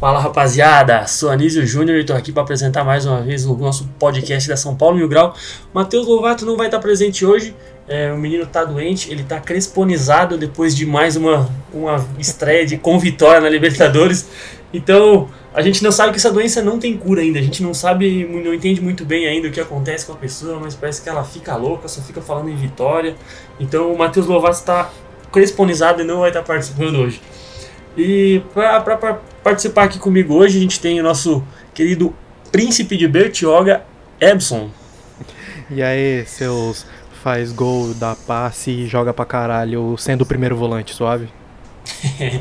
Fala rapaziada, sou Anísio Júnior e tô aqui para apresentar mais uma vez o nosso podcast da São Paulo Mil Grau. Matheus Lovato não vai estar presente hoje, é, o menino tá doente, ele tá cresponizado depois de mais uma, uma estreia de, com vitória na Libertadores. Então a gente não sabe que essa doença não tem cura ainda, a gente não sabe, não entende muito bem ainda o que acontece com a pessoa, mas parece que ela fica louca, só fica falando em vitória. Então o Matheus Lovato está cresponizado e não vai estar participando hoje. E para participar aqui comigo hoje, a gente tem o nosso querido príncipe de Bertioga, Ebson. E aí, seus faz gol, dá passe e joga pra caralho, sendo o primeiro volante, suave?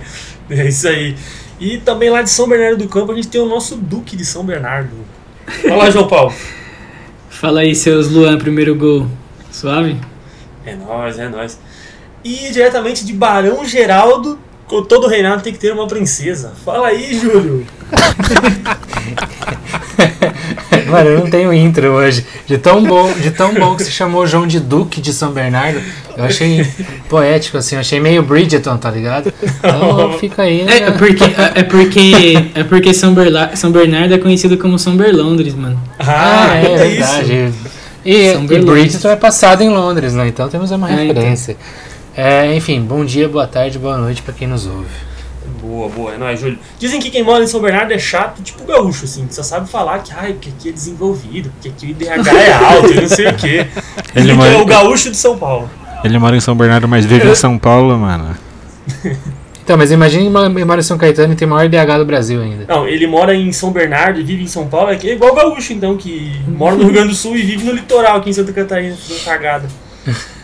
é isso aí. E também lá de São Bernardo do Campo a gente tem o nosso Duque de São Bernardo. Olá, João Paulo. Fala aí, seus Luan, primeiro gol. Suave? É nóis, é nóis. E diretamente de Barão Geraldo, com todo reinado tem que ter uma princesa. Fala aí, Júlio. Mano, eu não tenho intro hoje. De tão bom, de tão bom que se chamou João de Duque de São Bernardo. Eu achei poético, assim, eu achei meio Bridgeton, tá ligado? Então fica aí, né? É, é porque, é, é porque, é porque São, Berla, São Bernardo é conhecido como São Berlondres, mano. Ah, é, é verdade. isso. E, São e Berlondres. Bridgeton é passado em Londres, né? Então temos uma É, então. É, enfim, bom dia, boa tarde, boa noite pra quem nos ouve. Boa, boa, é nóis, Júlio. Dizem que quem mora em São Bernardo é chato, tipo gaúcho, assim, que só sabe falar que, ai, porque aqui é desenvolvido, porque aqui o IDH é alto e não sei o quê. Ele Ele mora- é o gaúcho de São Paulo. Ele mora em São Bernardo, mas vive em São Paulo, mano. Então, mas imagine que mora em São Caetano e tem o maior DH do Brasil ainda. Não, ele mora em São Bernardo e vive em São Paulo, é que é igual o gaúcho, então, que mora no Rio Grande do Sul e vive no litoral aqui em Santa Catarina, fazendo cagada.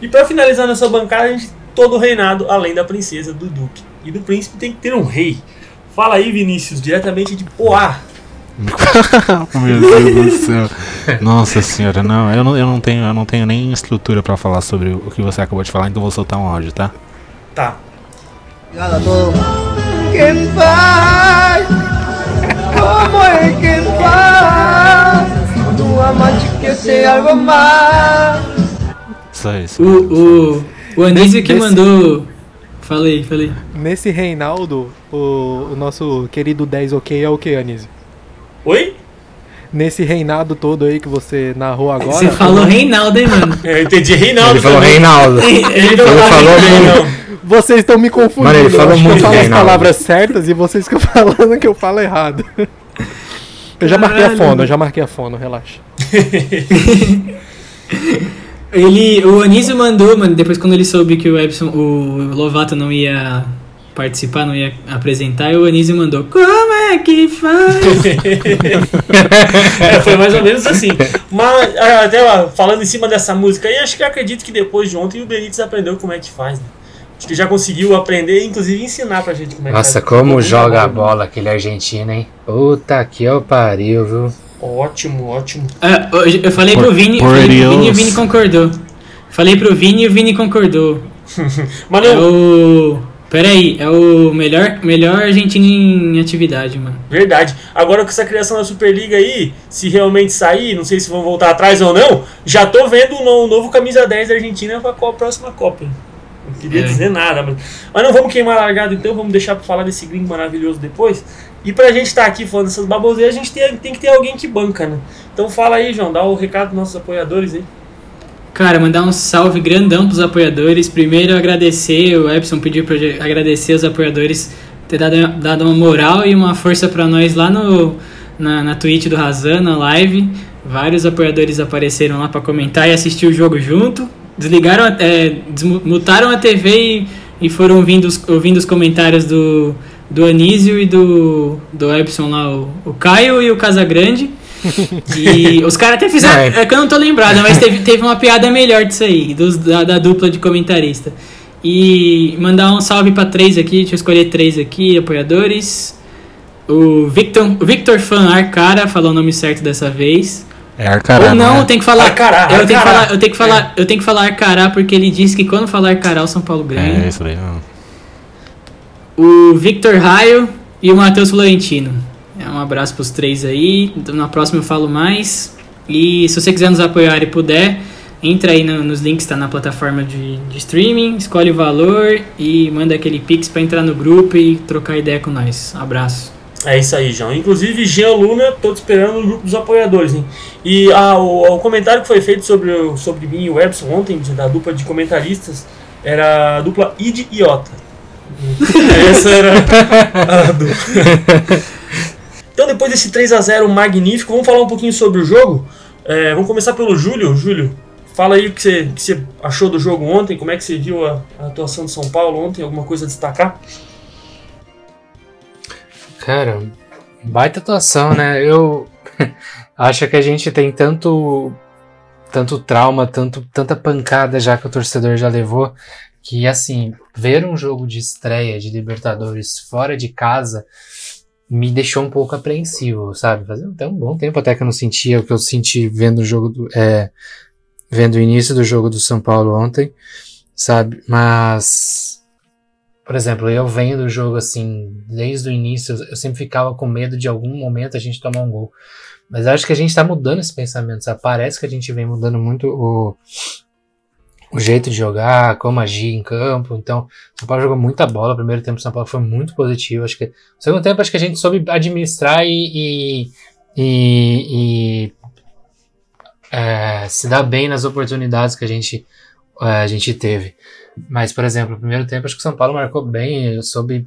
e pra finalizar nossa bancada, a gente todo o reinado, além da princesa, do duque. E do príncipe tem que ter um rei. Fala aí, Vinícius, diretamente de Poá. Meu Deus do céu. Nossa senhora, não, eu não, eu não tenho, eu não tenho nem estrutura pra falar sobre o que você acabou de falar, então vou soltar um áudio, tá? Tá. Obrigado. Quem faz? Como é quem faz? Tu amante que ser algo mais. Só isso. O, o, o Anísio que Desse- mandou. Falei, falei. Nesse Reinaldo, o, o nosso querido 10 ok é o que, Anísio? Oi? Nesse reinado todo aí que você narrou agora. Você falou Reinaldo, hein, mano? É, Eu entendi Reinaldo. Ele falou. Reinaldo. Ele falou não. Vocês estão me confundindo. Mano, ele falou muito eu falo as Reinaldo. palavras certas e vocês ficam falando que eu falo errado. Eu já marquei a Caralho. fono, eu já marquei a fono, relaxa. Ele, o Anísio mandou, mano, depois quando ele soube que o Epson, o Lovato não ia participar, não ia apresentar, o Anísio mandou, como é que faz? É, foi mais ou menos assim. Mas, ah, até ó, falando em cima dessa música aí, acho que acredito que depois de ontem o Benítez aprendeu como é que faz, né? Acho que já conseguiu aprender e inclusive ensinar pra gente como é que Nossa, faz. como Muito joga a bola aquele argentino, hein? Puta que eu pariu, viu? Ótimo, ótimo. Ah, hoje eu falei pro Vini, por Vini e o. Vini concordou. Falei pro Vini e o Vini concordou. Mas É não, o. Pera aí, é o melhor, melhor argentino em atividade, mano. verdade. Agora com essa criação da Superliga aí, se realmente sair, não sei se vão voltar atrás ou não, já tô vendo o o novo camisa 10 da Argentina pra qual a próxima Copa. Não queria É. dizer nada, mas... mas não vamos queimar a largada então, vamos deixar pra falar desse gringo maravilhoso depois. E pra gente estar aqui falando dessas baboseiras, a gente tem, tem que ter alguém que banca, né? Então fala aí, João, dá o recado dos nossos apoiadores aí. Cara, mandar um salve grandão pros apoiadores. Primeiro agradecer, o Epson pediu pra agradecer os apoiadores ter dado, dado uma moral e uma força pra nós lá no, na, na Twitch do Razan, na live. Vários apoiadores apareceram lá pra comentar e assistir o jogo junto. Desligaram, é, desmutaram a TV e, e foram ouvindo os, ouvindo os comentários do, do Anísio e do, do Epson lá, o, o Caio e o Casagrande. E os caras até fizeram. Ai. É que eu não tô lembrado, mas teve, teve uma piada melhor disso aí, dos, da, da dupla de comentarista. E mandar um salve pra três aqui, deixa eu escolher três aqui, apoiadores. O Victor, o Victor Fan Arcara falou o nome certo dessa vez. É Arcará. Ou não, né? eu tenho que falar. Arcará, eu, tenho que Arcará. falar eu tenho que falar, eu tenho que falar Arcará porque ele disse que quando falar Arcará o São Paulo ganha. É, isso daí. ó. O Victor Raio e o Matheus Florentino. É, Um abraço pros três aí. Então, na próxima eu falo mais. E se você quiser nos apoiar e puder, entra aí no- nos links, tá na plataforma de, de streaming, escolhe o valor e manda aquele pix pra entrar no grupo e trocar ideia com nós. Abraço. É isso aí, João. Inclusive, Jean Luna, tô esperando no grupo dos apoiadores, hein? E ah, o, o comentário que foi feito sobre, sobre mim e o Epson ontem, da dupla de comentaristas, era a dupla Id e Iota. Essa era a dupla. Então, depois desse 3x0 magnífico, vamos falar um pouquinho sobre o jogo. É, vamos começar pelo Júlio. Júlio, fala aí o que você, que você achou do jogo ontem, como é que você viu a, a atuação de São Paulo ontem, alguma coisa a destacar? Cara, baita atuação, né? Eu acho que a gente tem tanto tanto trauma, tanto tanta pancada já que o torcedor já levou, que assim, ver um jogo de estreia de Libertadores fora de casa me deixou um pouco apreensivo, sabe? Fazia até um bom tempo até que eu não sentia o que eu senti vendo o jogo do, é, vendo o início do jogo do São Paulo ontem, sabe? Mas por exemplo, eu venho do jogo assim, desde o início, eu sempre ficava com medo de algum momento a gente tomar um gol. Mas acho que a gente tá mudando esse pensamento, sabe? Parece que a gente vem mudando muito o, o jeito de jogar, como agir em campo. Então, o São Paulo jogou muita bola. O primeiro tempo do São Paulo foi muito positivo. Acho que o segundo tempo acho que a gente soube administrar e, e, e, e, é, se dar bem nas oportunidades que a gente, é, a gente teve. Mas, por exemplo, no primeiro tempo acho que o São Paulo marcou bem, soube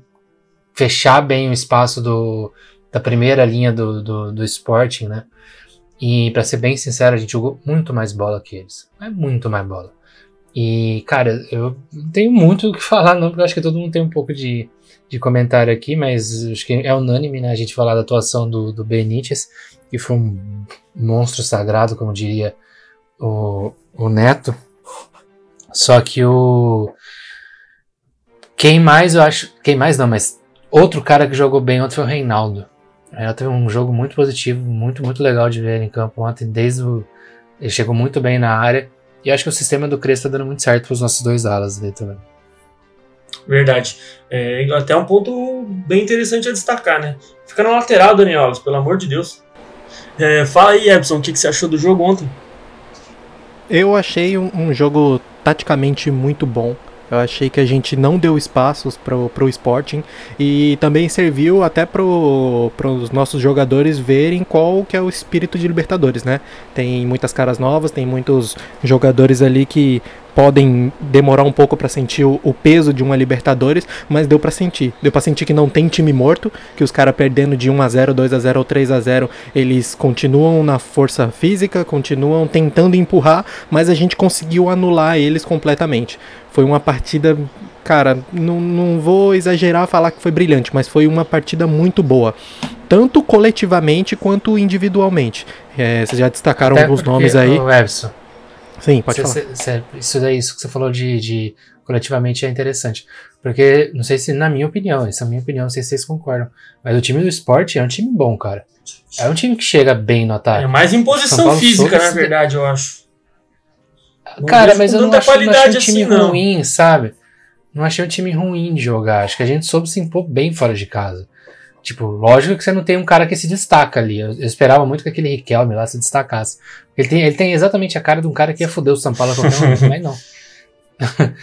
fechar bem o espaço do, da primeira linha do, do, do Sporting, né? E pra ser bem sincero, a gente jogou muito mais bola que eles. É muito mais bola. E, cara, eu não tenho muito o que falar, não, porque acho que todo mundo tem um pouco de, de comentário aqui, mas acho que é unânime, né? A gente falar da atuação do, do Benítez, que foi um monstro sagrado, como diria o, o Neto. Só que o. Quem mais eu acho. Quem mais não, mas outro cara que jogou bem ontem foi o Reinaldo. Reinaldo teve um jogo muito positivo, muito, muito legal de ver ele em campo ontem, desde o. Ele chegou muito bem na área. E acho que o sistema do Crespo tá dando muito certo pros nossos dois alas ali também. Verdade. É, até um ponto bem interessante a destacar, né? Fica na lateral, Daniel Alves, pelo amor de Deus. É, fala aí, Epson, o que, que você achou do jogo ontem? Eu achei um, um jogo taticamente muito bom. Eu achei que a gente não deu espaços pro, pro Sporting e também serviu até pro, pros nossos jogadores verem qual que é o espírito de Libertadores, né? Tem muitas caras novas, tem muitos jogadores ali que podem demorar um pouco para sentir o, o peso de uma Libertadores, mas deu para sentir. Deu para sentir que não tem time morto, que os caras perdendo de 1 a 0, 2 a 0 ou 3 a 0, eles continuam na força física, continuam tentando empurrar, mas a gente conseguiu anular eles completamente. Foi uma partida, cara, não, não vou exagerar falar que foi brilhante, mas foi uma partida muito boa. Tanto coletivamente quanto individualmente. É, vocês já destacaram Até alguns nomes aí. ô, Everson, Sim, pode cê- falar. cê- cê- isso daí, isso que você falou de, de coletivamente é interessante. Porque, não sei se, na minha opinião, essa é a minha opinião, não sei se vocês concordam, mas o time do esporte é um time bom, cara. É um time que chega bem no É ataque. mais em São posição Paulo física, na verdade, eu acho. Não Cara, mas eu não achei, não achei um time assim, não. ruim, sabe? Não achei um time ruim de jogar. Acho que a gente soube se impor bem fora de casa. Tipo, lógico que você não tem um cara que se destaca ali. Eu, eu esperava muito que aquele Riquelme lá se destacasse. Ele tem, ele tem exatamente a cara de um cara que ia foder o São Paulo a qualquer momento, mas não.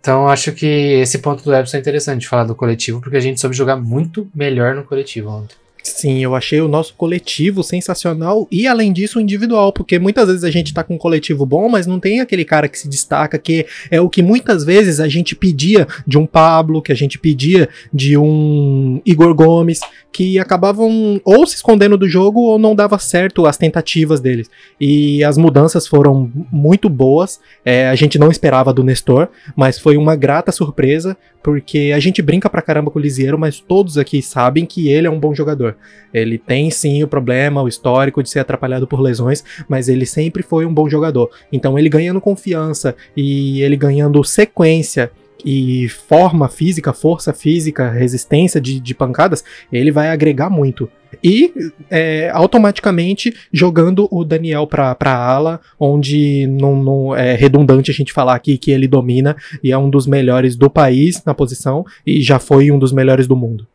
então acho que esse ponto do Epson é interessante falar do coletivo, porque a gente soube jogar muito melhor no coletivo ontem. Sim, eu achei o nosso coletivo sensacional e, além disso, individual, porque muitas vezes a gente tá com um coletivo bom, mas não tem aquele cara que se destaca, que é o que muitas vezes a gente pedia de um Pablo, que a gente pedia de um Igor Gomes, que acabavam ou se escondendo do jogo ou não dava certo as tentativas deles. E as mudanças foram muito boas, é, a gente não esperava do Nestor, mas foi uma grata surpresa, porque a gente brinca pra caramba com o Lisieiro, mas todos aqui sabem que ele é um bom jogador. Ele tem sim o problema, o histórico de ser atrapalhado por lesões, mas ele sempre foi um bom jogador. Então ele ganhando confiança e ele ganhando sequência e forma física, força física, resistência de, de pancadas, ele vai agregar muito. E é, automaticamente jogando o Daniel pra, pra ala, onde não, não é redundante a gente falar aqui que ele domina e é um dos melhores do país na posição e já foi um dos melhores do mundo.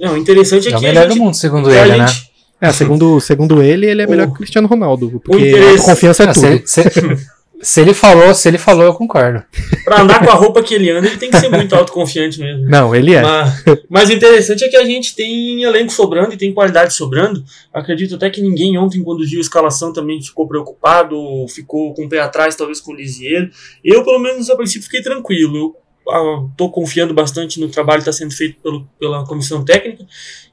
Não, o interessante é, É o que melhor a do gente, mundo, segundo a ele, né? gente- É, segundo, segundo ele, ele é melhor O- que o Cristiano Ronaldo, porque interesse- a confiança é Ah, se, tudo. ele, se- se ele falou, se ele falou, eu concordo. pra andar com a roupa que ele anda, ele tem que ser muito autoconfiante mesmo. Não, ele é. Mas, mas o interessante é que a gente tem elenco sobrando e tem qualidade sobrando. Acredito até que ninguém ontem, quando viu a escalação, também ficou preocupado, ficou com o pé atrás, talvez com o Lisieiro. Eu, pelo menos, a princípio, fiquei tranquilo. Eu estou confiando bastante no trabalho que está sendo feito pelo, pela comissão técnica.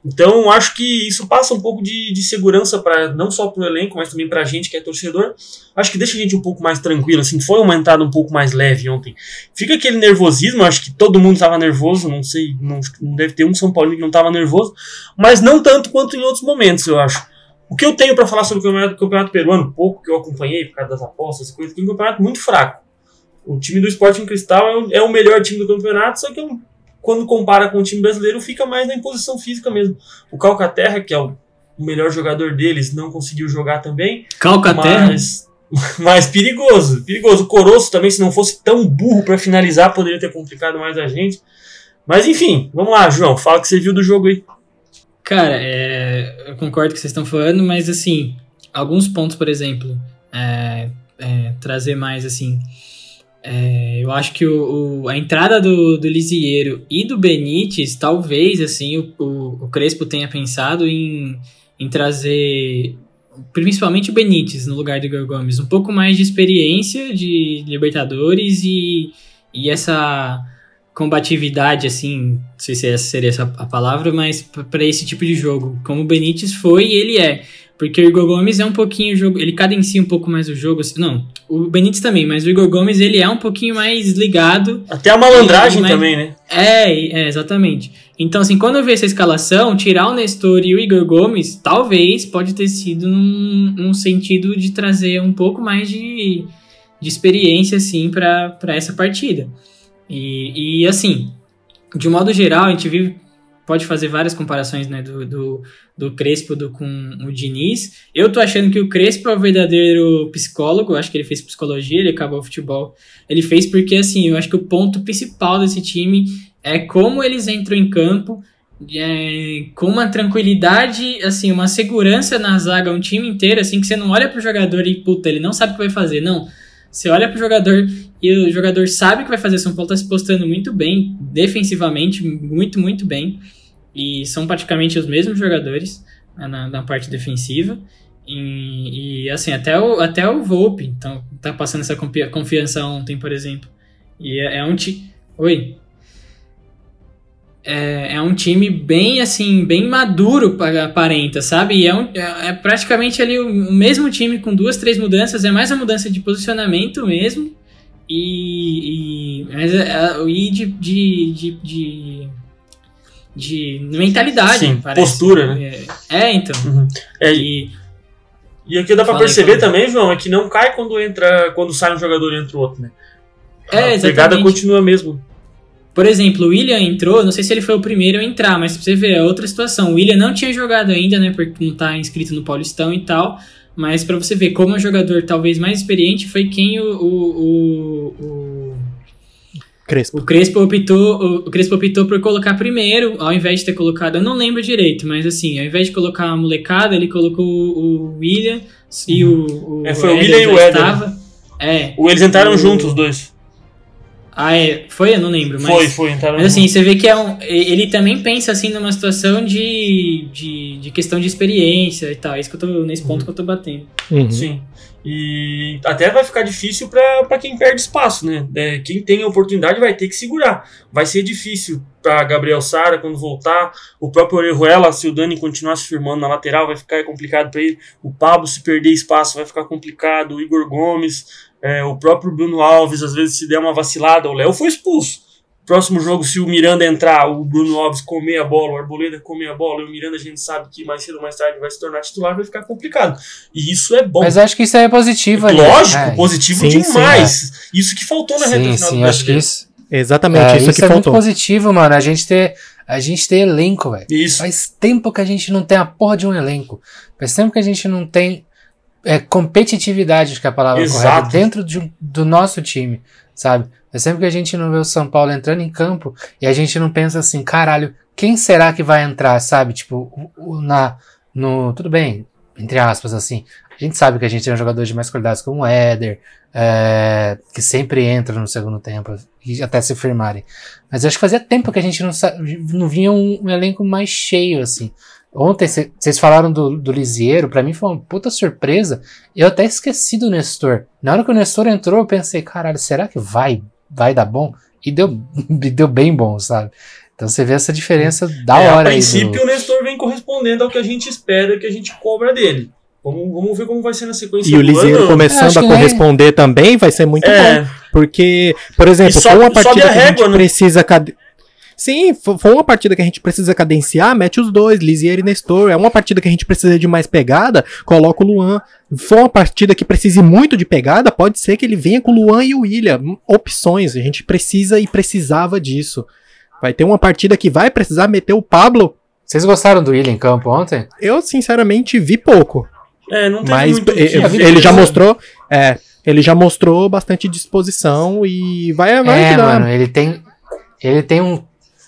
Então, acho que isso passa um pouco de, de segurança para não só para o elenco, mas também para a gente que é torcedor. Acho que deixa a gente um pouco mais tranquilo. Assim, foi uma entrada um pouco mais leve ontem. Fica aquele nervosismo, acho que todo mundo estava nervoso, não sei, não, não deve ter um São Paulo que não estava nervoso, mas não tanto quanto em outros momentos, eu acho. O que eu tenho para falar sobre o campeonato, campeonato peruano, pouco que eu acompanhei por causa das apostas coisas, que é um campeonato muito fraco. O time do Sporting Cristal é o, é o melhor time do campeonato, só que é um- quando compara com o time brasileiro, fica mais na imposição física mesmo. O Calcaterra, que é o melhor jogador deles, não conseguiu jogar também. Calcaterra. Mas, mas perigoso, perigoso. O Coroço também, se não fosse tão burro pra finalizar, poderia ter complicado mais a gente. Mas enfim, vamos lá, João, fala o que você viu do jogo aí. Cara, é, eu concordo com o que vocês estão falando, mas assim, alguns pontos, por exemplo, é, é, trazer mais assim. É, eu acho que o, o- a entrada do, do Lisieiro e do Benítez, talvez assim, o, o, o Crespo tenha pensado em, em trazer principalmente o Benítez no lugar do Igor Gomes, um pouco mais de experiência de Libertadores e, e essa combatividade, assim, não sei se essa seria essa a palavra, mas para esse tipo de jogo, como o Benítez foi e ele é. Porque o Igor Gomes é um pouquinho o jogo, ele cadencia um pouco mais o jogo, assim, não, o Benítez também, mas o Igor Gomes ele é um pouquinho mais ligado Até a malandragem Mas- também, né? é, é, exatamente. Então, assim, quando eu vi essa escalação, tirar o Nestor e o Igor Gomes, talvez pode ter sido num, num sentido de trazer um pouco mais de, de experiência, assim, para essa partida. E, e, assim, de um modo geral, a gente vive, pode fazer várias comparações, né, do, do, do Crespo do, com o Diniz. Eu tô achando que o Crespo é o verdadeiro psicólogo, acho que ele fez psicologia, ele acabou o futebol. Ele fez porque, assim, eu acho que o ponto principal desse time é como eles entram em campo é, com uma tranquilidade, assim, uma segurança na zaga, um time inteiro, assim, que você não olha pro jogador e, puta, ele não sabe o que vai fazer, não. Você olha pro jogador e o jogador sabe o que vai fazer. São Paulo tá se postando muito bem, defensivamente, muito, muito bem. E são praticamente os mesmos jogadores né, na, na parte defensiva. E, e, assim, até o, até o Volpe então, tá passando essa confi- confiança ontem, por exemplo. E é, é um time. Oi? É, é um time bem, assim, bem maduro, pa- aparenta, sabe? E é, um- é- é praticamente ali o mesmo time com duas, três mudanças. É mais a mudança de posicionamento mesmo. E. e, mas é- é- e de, de, de, de, de mentalidade, Sim, parece. postura, né? É, é, então. Uhum. É, E, E aqui dá aí, perceber também, João, é que não cai quando entra, quando sai um jogador e entra o outro, né? É, a pegada exatamente. continua mesmo. Por exemplo, o William entrou, não sei se ele foi o primeiro a entrar, mas pra você ver, é outra situação. O William não tinha jogado ainda, né, porque não tá inscrito no Paulistão e tal, mas pra você ver como um jogador talvez mais experiente foi quem o, o, o, o, Crespo. o Crespo optou, o, o Crespo optou por colocar primeiro, ao invés de ter colocado, eu não lembro direito, mas assim, ao invés de colocar a molecada, ele colocou o, o William e o, o É, foi o William e o estava. É. Ou eles entraram O- juntos, os dois. Ah, é. Foi? Eu não lembro, mas... Foi, foi, entraram Mas assim, você vê que é um, ele também pensa assim numa situação de, de, de questão de experiência e tal. É isso que eu tô, nesse ponto que eu tô batendo. Uhum. Sim. E até vai ficar difícil pra pra quem perde espaço, né? É, quem tem a oportunidade vai ter que segurar. Vai ser difícil pra Gabriel Sara quando voltar. O próprio Orejuela, se o Dani continuar se firmando na lateral, vai ficar complicado pra ele. O Pablo, se perder espaço, vai ficar complicado. O Igor Gomes, é, o próprio Bruno Alves, às vezes se der uma vacilada. O Léo foi expulso. Próximo jogo, se o Miranda entrar, o Bruno Alves comer a bola, o Arboleda comer a bola, e o Miranda a gente sabe que mais cedo ou mais tarde vai se tornar titular, vai ficar complicado. E isso é bom. Mas acho que isso aí é positivo. Lógico, É, positivo sim, sim, demais. Isso que faltou na reta final sim, do acho que isso. Exatamente, É, isso, isso que é muito faltou. positivo, mano. A gente ter, a gente ter elenco, velho. Isso. Faz tempo que a gente não tem a porra de um elenco. Faz tempo que a gente não tem é, competitividade, acho que é a palavra Exato. correta, dentro de do nosso time, sabe? Faz tempo que a gente não vê o São Paulo entrando em campo e a gente não pensa assim, caralho, quem será que vai entrar, sabe? Tipo, o- o- na, no. Tudo bem, entre aspas, assim. A gente sabe que a gente tem um jogador de mais qualidades como o Éder, é, que sempre entra no segundo tempo, e até se firmarem. Mas acho que fazia tempo que a gente não, não vinha um, um elenco mais cheio, assim. Ontem vocês falaram do, do Lisieiro, pra mim foi uma puta surpresa. Eu até esqueci do Nestor. Na hora que o Nestor entrou, eu pensei, caralho, será que vai, vai dar bom? E deu, deu bem bom, sabe? Então você vê essa diferença da É, hora a aí. princípio, do- o Nestor vem correspondendo ao que a gente espera, que a gente cobra dele. Vamos, vamos ver como vai ser na sequência E o Liseiro ano. É, começando a corresponder também vai ser muito bom. É, Porque, por exemplo, sobe- uma sobe partida a que a régua, gente né? precisa. Sim, fo- foi uma partida que a gente precisa cadenciar, mete os dois, Lisier e Nestor. É uma partida que a gente precisa de mais pegada, coloca o Luan. For uma partida que precise muito de pegada, pode ser que ele venha com o Luan e o William. Opções, a gente precisa e precisava disso. Vai ter uma partida que vai precisar meter o Pablo. Vocês gostaram do William em campo ontem? Eu, sinceramente, vi pouco. é, não tem Mas muito ver, ele já mostrou. É, ele já mostrou bastante disposição e vai, vai é, ajudar. mano, ele tem. Ele tem um.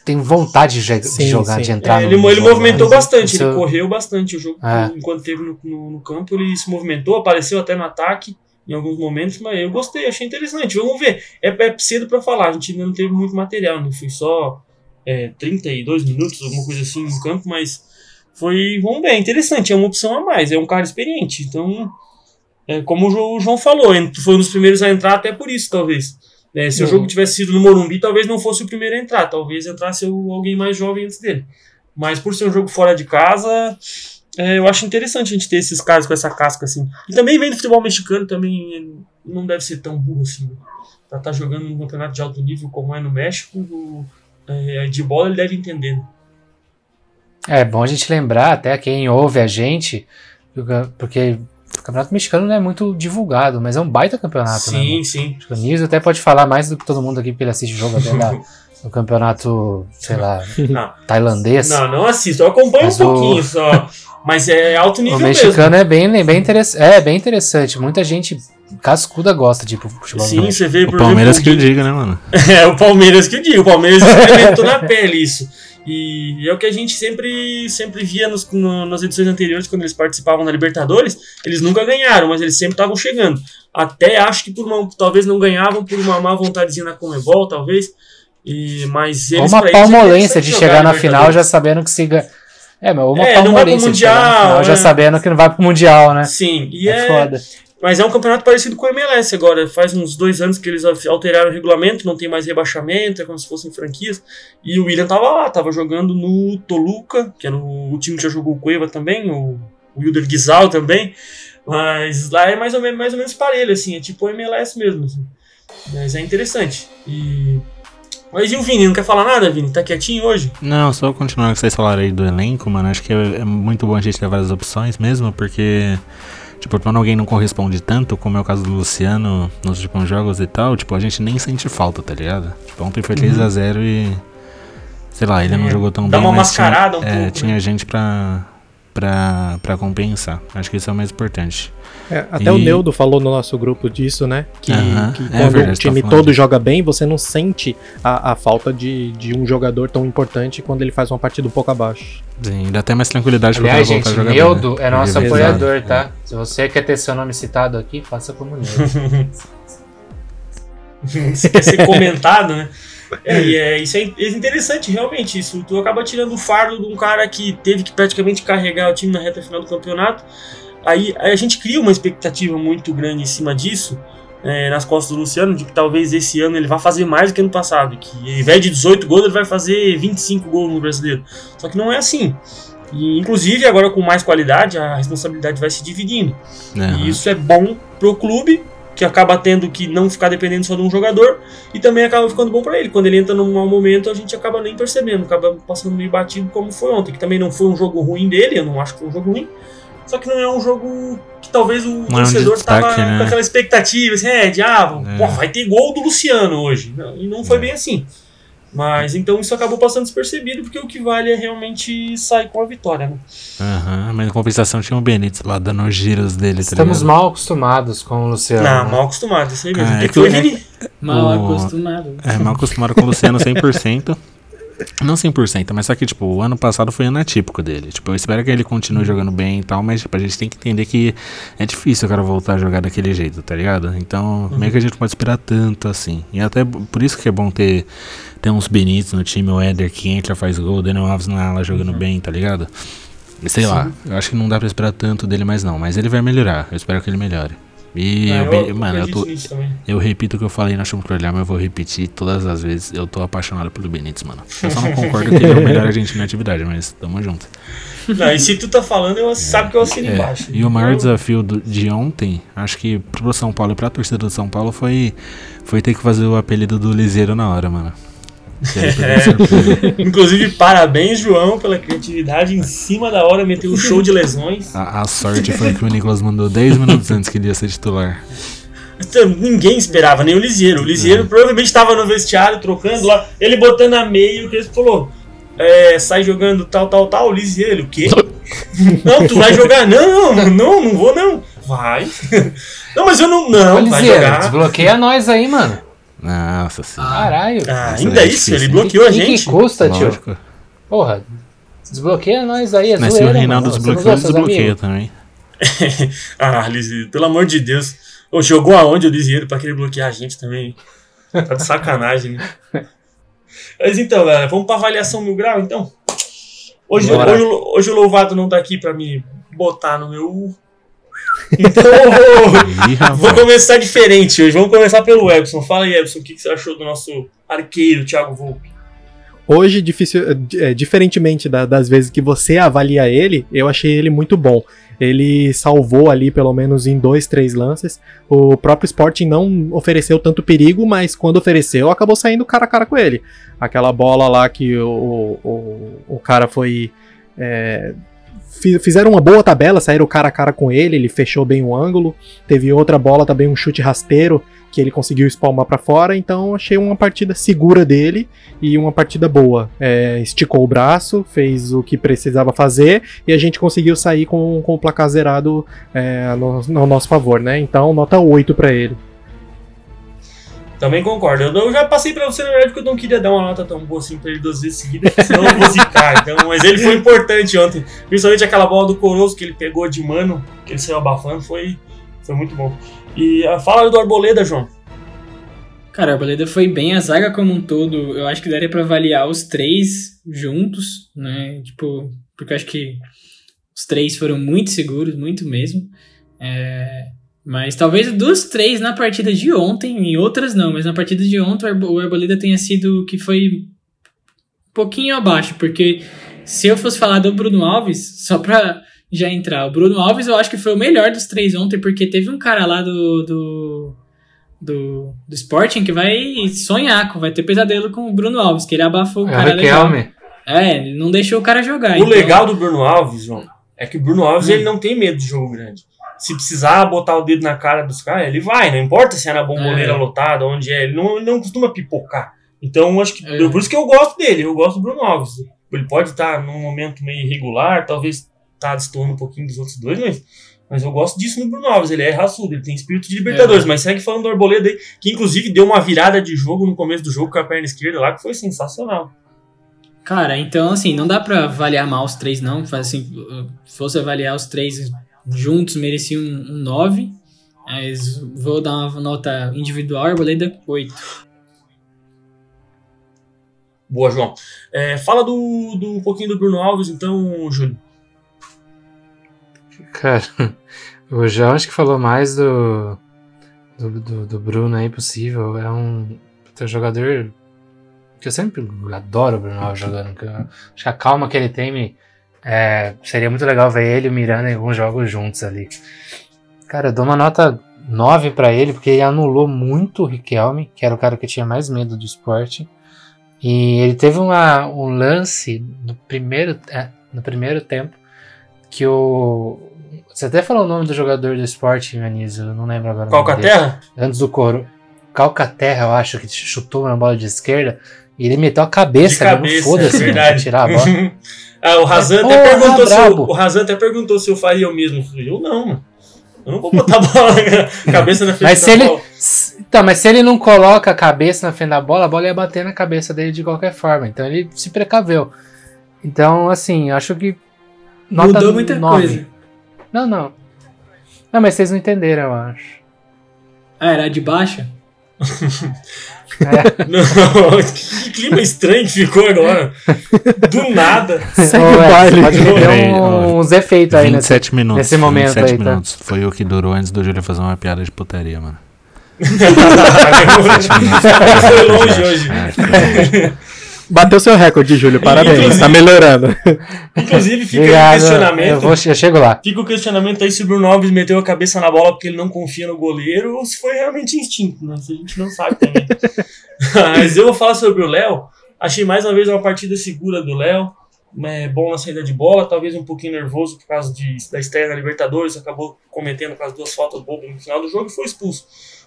Tem vontade de, jo- de Sim, jogar, sim. de entrar É, no ele, ele jogo, movimentou né? bastante, Isso- ele correu bastante o jogo. É. Enquanto esteve no, no- no campo, ele se movimentou, apareceu até no ataque em alguns momentos, mas eu gostei, achei interessante. Vamos ver. É, é cedo pra falar, a gente ainda não teve muito material, né? Foi só é, 32 minutos, alguma coisa assim no campo, mas foi, vamos ver, é interessante, é uma opção a mais, é um cara experiente. Então, é, como o Jo- o João falou, foi um dos primeiros a entrar, até por isso, talvez. É, se o Uhum. jogo tivesse sido no Morumbi, talvez não fosse o primeiro a entrar, talvez entrasse o- alguém mais jovem antes dele. Mas por ser um jogo fora de casa, é, eu acho interessante a gente ter esses caras com essa casca assim. E também vem do futebol mexicano, também não deve ser tão burro assim. Pra estar jogando num campeonato de alto nível como é no México, o- é, de bola ele deve entender. né? É bom a gente lembrar, até quem ouve a gente, porque o Campeonato Mexicano não é muito divulgado, mas é um baita campeonato, né? sim, mano? sim. Acho que O Nils até pode falar mais do que todo mundo aqui, porque ele assiste jogo até da, do campeonato, sei lá, Não, tailandês. não, não assisto. Eu acompanho Mas um o- pouquinho só. Mas é alto O nível mexicano é bem, bem, interess é bem interessante. Muita gente cascuda gosta de pro futebol mesmo. Sim, você vê, O Palmeiras exemplo, que eu diga, né, mano? É, o Palmeiras que eu digo, o Palmeiras experimentou na pele isso. E é o que a gente sempre, sempre via nos, no- nas edições anteriores, quando eles participavam da Libertadores, eles nunca ganharam, mas eles sempre estavam chegando. Até acho que por uma, talvez não ganhavam por uma má vontadezinha na Comebol, talvez. E, mas eles, uma pra eles, é palmolência de chegar na final já sabendo que se ganha. É, mas uma É, não vai pro palmolência de chegar na Mundial, final já sabendo que não vai pro Mundial, né? Sim, e É, é, foda. Mas é um campeonato parecido com o MLS agora. Faz uns dois anos que eles alteraram o regulamento, não tem mais rebaixamento, é como se fossem franquias. E o William tava lá, tava jogando no Toluca, que era o, o time que já jogou o Cueva também, o, o Wilder Guizal também. Mas lá é mais ou menos, mais ou menos parelho, assim, é tipo o MLS mesmo. assim. Mas é interessante. E... Mas e o Vini? Não quer falar nada, Vini? Tá quietinho hoje? Não, só continuando que vocês falaram aí do elenco, mano. Acho que é, é muito bom a gente ter várias opções mesmo, porque, tipo, quando alguém não corresponde tanto, como é o caso do Luciano nos últimos jogos e tal, tipo, a gente nem sente falta, tá ligado? Tipo, ontem foi 3x0 e. Sei lá, ele não É, jogou tão dá bem. uma mas tinha- mascarada um é, pouco, Tinha né? gente pra, pra, pra compensar. Acho que isso é o mais importante. É, até E- o Neudo falou no nosso grupo disso, né? Que, que é quando verdade, o time tá falando todo joga bem, você não sente a, a falta de, de um jogador tão importante quando ele faz uma partida um pouco abaixo. Sim, dá até mais tranquilidade pra Aliás, voltar gente, a jogar Neudo bem, né? é nosso apoiador, Exato. tá? Se você quer ter seu nome citado aqui, faça como Neudo. Isso quer ser comentado, né? É, e é, isso é é interessante, realmente. Isso tu acaba tirando o fardo de um cara que teve que praticamente carregar o time na reta final do campeonato. Aí, aí a gente cria uma expectativa muito grande em cima disso, é, nas costas do Luciano, de que talvez esse ano ele vá fazer mais do que ano passado. Que ao invés de 18 gols, ele vai fazer 25 gols no brasileiro. Só que não é assim. E, inclusive, agora com mais qualidade, a responsabilidade vai se dividindo. Aham. E isso é bom pro clube, que acaba tendo que não ficar dependendo só de um jogador, e também acaba ficando bom pra ele. Quando ele entra num mau momento, a gente acaba nem percebendo, acaba passando meio batido como foi ontem, que também não foi um jogo ruim dele, eu não acho que foi um jogo ruim, Só que não é um jogo que talvez o Não é um torcedor destaque, tava né? com aquela expectativa, assim, é, ah, É. pô, vai ter gol do Luciano hoje. Não, e não foi bem assim. Mas então isso acabou passando despercebido, porque o que vale é realmente sair com a vitória, né? Aham, mas em compensação tinha o Benítez lá dando os giros dele, tá Estamos ligado? mal acostumados com o Luciano. Não, né? mal acostumado, isso aí mesmo. Ah, O que é que é-? Mal O- acostumado. É, mal acostumado com o Luciano 100%. Não 100%, mas só que, tipo, o ano passado foi ano atípico dele. Tipo, eu espero que ele continue jogando bem e tal, mas, tipo, a gente tem que entender que é difícil o cara voltar a jogar daquele jeito, tá ligado? Então, meio que a gente pode esperar tanto assim. E até por isso que é bom ter, ter uns Benítez no time, o Éder que entra, faz gol, o Daniel Alves na ala jogando bem, tá ligado? Sei lá, eu acho que não dá pra esperar tanto dele mais não, mas ele vai melhorar, eu espero que ele melhore. E, Ah, o Ben- mano, eu tô, eu repito o que eu falei na Chumbo Olhar, mas eu vou repetir todas as vezes. Eu tô apaixonado pelo Benítez, mano. Eu só não concordo que ele é o melhor argentino na atividade, mas tamo junto. Não, e se tu tá falando, eu sabe que eu assino É, embaixo. e o maior Eu- desafio do- de ontem, acho que pro São Paulo e pra torcida do São Paulo foi, foi ter que fazer o apelido do Liseiro na hora, mano. Que surpresa. Inclusive, parabéns, João, pela criatividade. Em cima da hora, meteu um show de lesões. A, a sorte foi que o Nicolas mandou 10 minutos antes que ele ia ser titular. Então, Ninguém esperava, nem o Lisieiro. O Lisieiro provavelmente estava no vestiário, trocando lá. Ele botando a meio, o Crespo falou: é, sai jogando tal, tal, tal. O Lisieiro, ele, o quê? não, tu vai jogar? Não, não, não, não vou não. Vai. não, mas eu não. Ô, Não, vai Liseiro, jogar. desbloqueia nós aí, mano. Nossa senhora. Caralho. Ah, Nossa, ainda é isso? difícil, Ele bloqueou a O que, gente. que custa, tio? Lógico. Porra, desbloqueia nós aí, é Mas se o zoeira, Reinaldo desbloqueou, ele desbloqueia também. ah, Lisieiro, pelo amor de Deus. Ô, jogou aonde o Lisieiro pra querer bloquear a gente também? Tá de sacanagem, né? Mas então, galera, vamos pra avaliação mil grau, então? Hoje, hoje, o- hoje o Louvado não tá aqui pra me botar no meu... Então vou, começar diferente hoje. Vamos começar pelo Epson. Fala aí, Epson, o que que você achou do nosso arqueiro, Thiago Volpe? Hoje, difícil, é, diferentemente da- das vezes que você avalia ele, eu achei ele muito bom. Ele salvou ali, pelo menos em dois, três lances. O próprio Sporting não ofereceu tanto perigo, mas quando ofereceu, acabou saindo cara a cara com ele. Aquela bola lá que o, o, o cara foi. é, fizeram uma boa tabela, saíram cara a cara com ele, ele fechou bem o ângulo. Teve outra bola também, um chute rasteiro, que ele conseguiu espalmar pra fora. Então achei uma partida segura dele e uma partida boa. É, esticou o braço, fez o que precisava fazer e a gente conseguiu sair com, com o placar zerado é, no, no nosso favor, né? Então, nota 8 pra ele. Também concordo. Eu, eu já passei pra você, na verdade, porque eu não queria dar uma nota tão boa assim pra ele duas vezes seguidas, senão eu vou zicar. Então, mas ele foi importante ontem. Principalmente aquela bola do Coroso que ele pegou de mano, que ele saiu abafando, foi, foi muito bom. E a fala do Arboleda, João. Cara, a Arboleda foi bem, a zaga como um todo, eu acho que daria pra avaliar os três juntos, né? Tipo, porque eu acho que os três foram muito seguros, muito mesmo. É, mas talvez dos três na partida de ontem, em outras não, mas na partida de ontem o Arbo- o Arboleda tenha sido o que foi um pouquinho abaixo, porque se eu fosse falar do Bruno Alves, só pra já entrar, o Bruno Alves eu acho que foi o melhor dos três ontem, porque teve um cara lá do, do do, do Sporting que vai sonhar, com- vai ter pesadelo com o Bruno Alves, que ele abafou o É o cara legal. É, ele não deixou o cara jogar. O então- legal do Bruno Alves, João, é que o Bruno Alves Hum. ele não tem medo de jogo grande. Se precisar botar o dedo na cara dos caras, ele vai, não importa se é na bomboneira É. lotada, onde é, ele não, ele não costuma pipocar. Então, acho que É. por isso que eu gosto dele, eu gosto do Bruno Alves. Ele pode estar num momento meio irregular, talvez tá destoando um pouquinho dos outros dois, mas, mas eu gosto disso no Bruno Alves. Ele é raçudo, ele tem espírito de Libertadores, É. mas segue falando do Arboleda aí, que inclusive deu uma virada de jogo no começo do jogo com a perna esquerda lá, que foi sensacional. Cara, então assim, não dá pra avaliar mal os três, não. Faz Assim, se fosse avaliar os três juntos, merecia um, um 9. Mas vou dar uma nota individual, Arboleda 8. Boa, João. É, fala do, do um pouquinho do Bruno Alves, então, Júlio. Cara, o João acho que falou mais do, do, do, do Bruno aí possível. É um puta jogador que eu sempre adoro o Bruno Alves jogando. acho que a calma que ele tem me, é, seria muito legal ver ele e o Miranda em alguns jogos juntos ali. Cara, eu dou uma nota 9 pra ele, porque ele anulou muito o Riquelme, que era o cara que tinha mais medo do esporte. E ele teve uma, um lance no primeiro, é, no primeiro tempo que o, Você até falou o nome do jogador do esporte, Anísio, eu não lembro agora. o Qual que é nome a dele. terra? Antes do coro. Calcaterra, eu acho, que chutou na bola de esquerda. E ele meteu a cabeça, De né? cabeça, Não foda-se, é tirar a bola. ah, o Razan até Porra, perguntou se o até perguntou se eu faria o mesmo. Eu não, mano. Eu não vou botar a bola na cabeça na frente Mas da se ele, bola. s- então, mas se ele não coloca a cabeça na frente da bola, a bola ia bater na cabeça dele de qualquer forma. Então ele se precaveu. Então, assim, eu acho que. Nota Mudou muita nove. coisa. Não, não. Não, mas vocês não entenderam, eu acho. Ah, era de baixa? É. Não, que clima estranho que ficou agora. Do nada. Segue Ô, o baile. Pode meter um- uns efeitos aí nesse. 27 minutos. nesse momento 27 aí, tá? minutos. Foi o que durou antes do Júlio fazer uma piada de putaria, mano. Foi longe hoje. Bateu seu recorde, Júlio. Parabéns. Inclusive- Tá melhorando. Inclusive, fica aí o Obrigado. Eu, questionamento. vou, eu chego lá. Fica o questionamento aí se o Bruno Alves meteu a cabeça na bola porque ele não confia no goleiro ou se foi realmente instinto, né? A gente não sabe também. Mas eu vou falar sobre o Léo. Achei mais uma vez uma partida segura do Léo. É, bom na saída de bola, talvez um pouquinho nervoso por causa de, da estreia na Libertadores, acabou cometendo com as duas faltas bobas no final do jogo e foi expulso.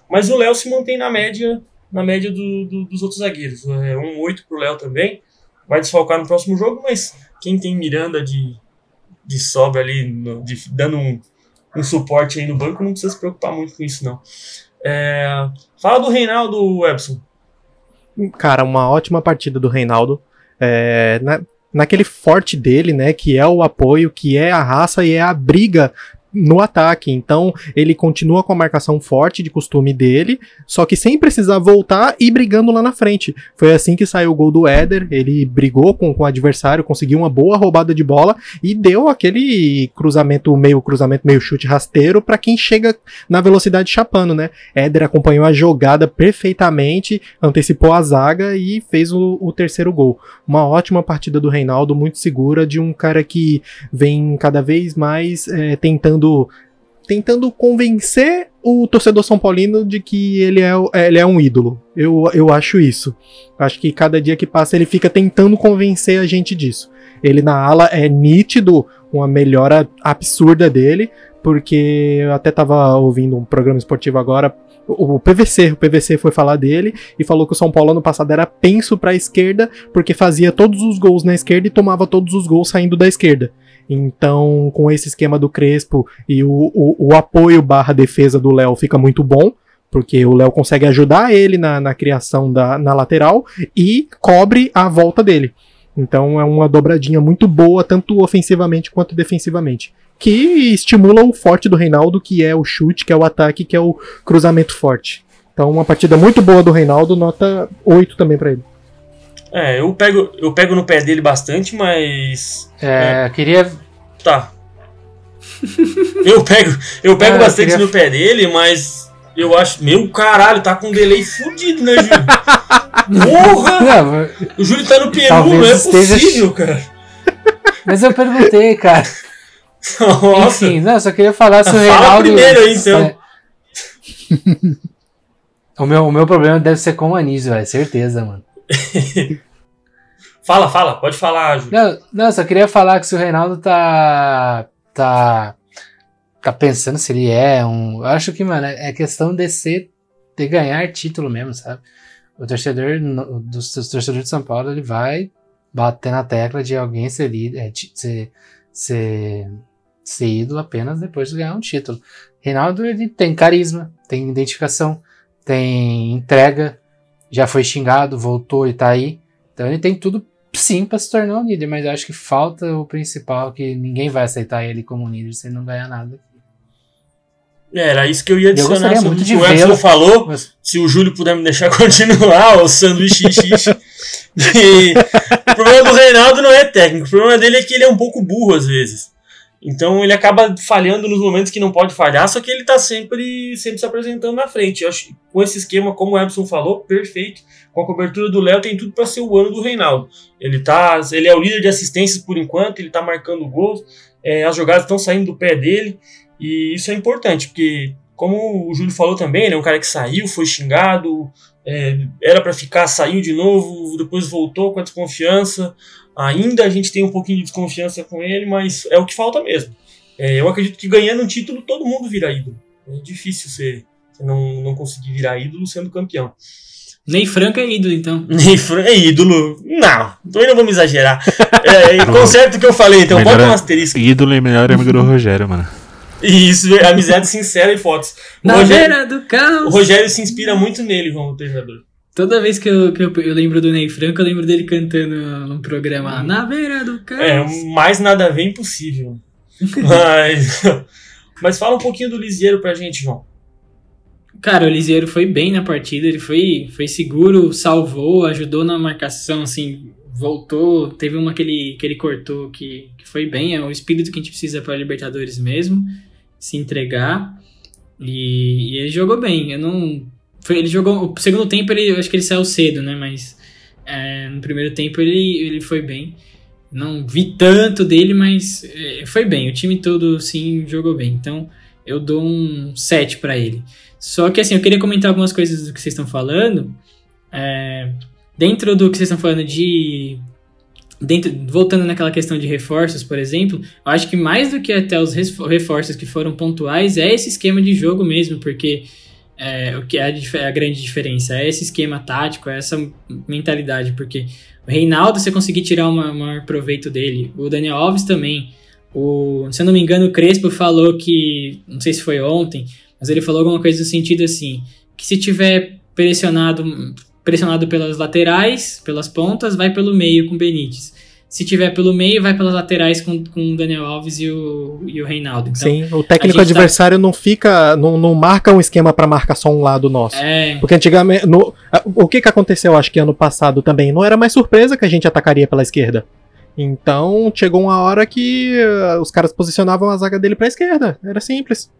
Mas o Léo se mantém na média na média do- do- dos outros zagueiros. É um 8 pro Léo também. Vai desfalcar no próximo jogo, mas quem tem Miranda de, de sobra ali, no- de- dando um, um suporte aí no banco, não precisa se preocupar muito com isso, não. É, fala do Reinaldo, Epson. Cara, uma ótima partida do Reinaldo. É, na- naquele forte dele, né? Que é o apoio, que é a raça e é a briga no ataque. Então, ele continua com a marcação forte de costume dele, só que sem precisar voltar e brigando lá na frente. Foi assim que saiu o gol do Éder. Ele brigou com, com o adversário, conseguiu uma boa roubada de bola e deu aquele cruzamento, meio cruzamento, meio chute rasteiro para quem chega na velocidade chapando, né? Éder acompanhou a jogada perfeitamente, antecipou a zaga e fez o, o terceiro gol. Uma ótima partida do Reinaldo, muito segura, de um cara que vem cada vez mais é, tentando tentando convencer o torcedor são paulino de que ele é, o- ele é um ídolo. Eu, eu acho isso. Acho que cada dia que passa ele fica tentando convencer a gente disso. Ele na ala é nítido, uma melhora absurda dele, porque eu até tava ouvindo um programa esportivo agora, o PVC, o PVC foi falar dele e falou que o São Paulo ano passado era penso pra esquerda, porque fazia todos os gols na esquerda e tomava todos os gols saindo da esquerda. Então, com esse esquema do Crespo e o, o, o apoio barra defesa do Léo fica muito bom, porque o Léo consegue ajudar ele na, na criação da, na lateral e cobre a volta dele. Então é uma dobradinha muito boa, tanto ofensivamente quanto defensivamente. Que estimula o forte do Reinaldo, que é o chute, que é o ataque, que é o cruzamento forte. Então, uma partida muito boa do Reinaldo, nota 8 também pra ele. É, eu pego, eu pego no pé dele bastante, mas. É, Queria. Tá. Eu pego, eu pego eu bastante queria- no pé dele, mas eu acho. Meu caralho, tá com um delay fudido, né, Júlio? Porra! Não, O Júlio tá no Peru, não é esteja- possível, cara. mas eu perguntei, cara. Nossa. Enfim, não, só queria falar se o Fala Reinaldo. primeiro aí, então. É. o, meu, o meu problema deve ser com o Anísio, velho. Certeza, mano. Fala, fala, pode falar, Júlio. Não, não, só queria falar que se o Reinaldo tá. tá. tá pensando se ele é um. Eu acho que, mano, é questão de ser. de ganhar título mesmo, sabe? O torcedor dos dos torcedores de São Paulo, ele vai bater na tecla de alguém ser líder, é, ser, ser, ser ídolo apenas depois de ganhar um título. Reinaldo, ele tem carisma, tem identificação, tem entrega, já foi xingado, voltou e tá aí. Então ele tem tudo sim para se tornar um líder, mas eu acho que falta o principal, que ninguém vai aceitar ele como um líder se ele não ganhar nada. É, Era isso que eu ia adicionar sobre muito o de que o Edson falou. Mas- Se o Júlio puder me deixar continuar, o sanduíche xixi. E o problema do Reinaldo não é técnico, o problema dele é que ele é um pouco burro às vezes. Então ele acaba falhando nos momentos que não pode falhar, só que ele tá sempre, sempre se apresentando na frente. Eu acho com esse esquema, como o Ebson falou, perfeito. Com a cobertura do Léo, tem tudo para ser o ano do Reinaldo. Ele, tá, ele é o líder de assistências por enquanto, ele tá marcando gols, é, as jogadas estão saindo do pé dele, e isso é importante, porque, como o Júlio falou também, ele é um cara que saiu, foi xingado, é, era para ficar, saiu de novo, depois voltou com a desconfiança. Ainda a gente tem um pouquinho de desconfiança com ele, mas é o que falta mesmo. É, eu acredito que ganhando um título todo mundo vira ídolo. É difícil você, você não, não conseguir virar ídolo sendo campeão. Ney Franco é ídolo, então. Ney Franco é ídolo. Não, também não vamos exagerar. É, conserta o que eu falei, então Melhor bota um é- asterisco. Ídolo e melhor amigo do Rogério, mano. Isso, é amizade sincera e fotos. O Na Rogério, beira do o caos. Rogério se inspira muito nele como treinador. Toda vez que, eu, que eu, eu lembro do Ney Franco, eu lembro dele cantando num programa Na beira do caos. É, mais nada a ver impossível. Mas, mas fala um pouquinho do Lisieiro pra gente, João. Cara, o Liseiro foi bem na partida, ele foi, foi seguro, salvou, ajudou na marcação, assim, voltou, teve uma que ele, que ele cortou que, que foi bem, é o espírito que a gente precisa para Libertadores mesmo, se entregar, e, e ele jogou bem, eu não... Foi, ele jogou, o segundo tempo ele, eu acho que ele saiu cedo, né, mas é, no primeiro tempo ele, ele foi bem, não vi tanto dele, mas é, foi bem, o time todo, sim, jogou bem, então eu dou um 7 para ele. Só que assim, eu queria comentar algumas coisas do que vocês estão falando. É, dentro do que vocês estão falando de. Dentro, voltando naquela questão de reforços, por exemplo, eu acho que mais do que até os reforços que foram pontuais é esse esquema de jogo mesmo, porque é, o que é a, a grande diferença é esse esquema tático, é essa mentalidade, porque o Reinaldo você conseguir tirar o ma- maior proveito dele, o Daniel Alves também. O, se eu não me engano, o Crespo falou que, não sei se foi ontem, mas ele falou alguma coisa no sentido assim, que se tiver pressionado, pressionado pelas laterais, pelas pontas, vai pelo meio com Benítez. Se tiver pelo meio, vai pelas laterais com, com o Daniel Alves e o, e o Reinaldo. Então, Sim, o técnico tá- adversário não fica, não, não marca um esquema pra marcar só um lado nosso. É, Porque antigamente, no- o que que aconteceu, acho que ano passado também, não era mais surpresa que a gente atacaria pela esquerda. Então, chegou uma hora que eh, os caras posicionavam a zaga dele pra esquerda, era simples.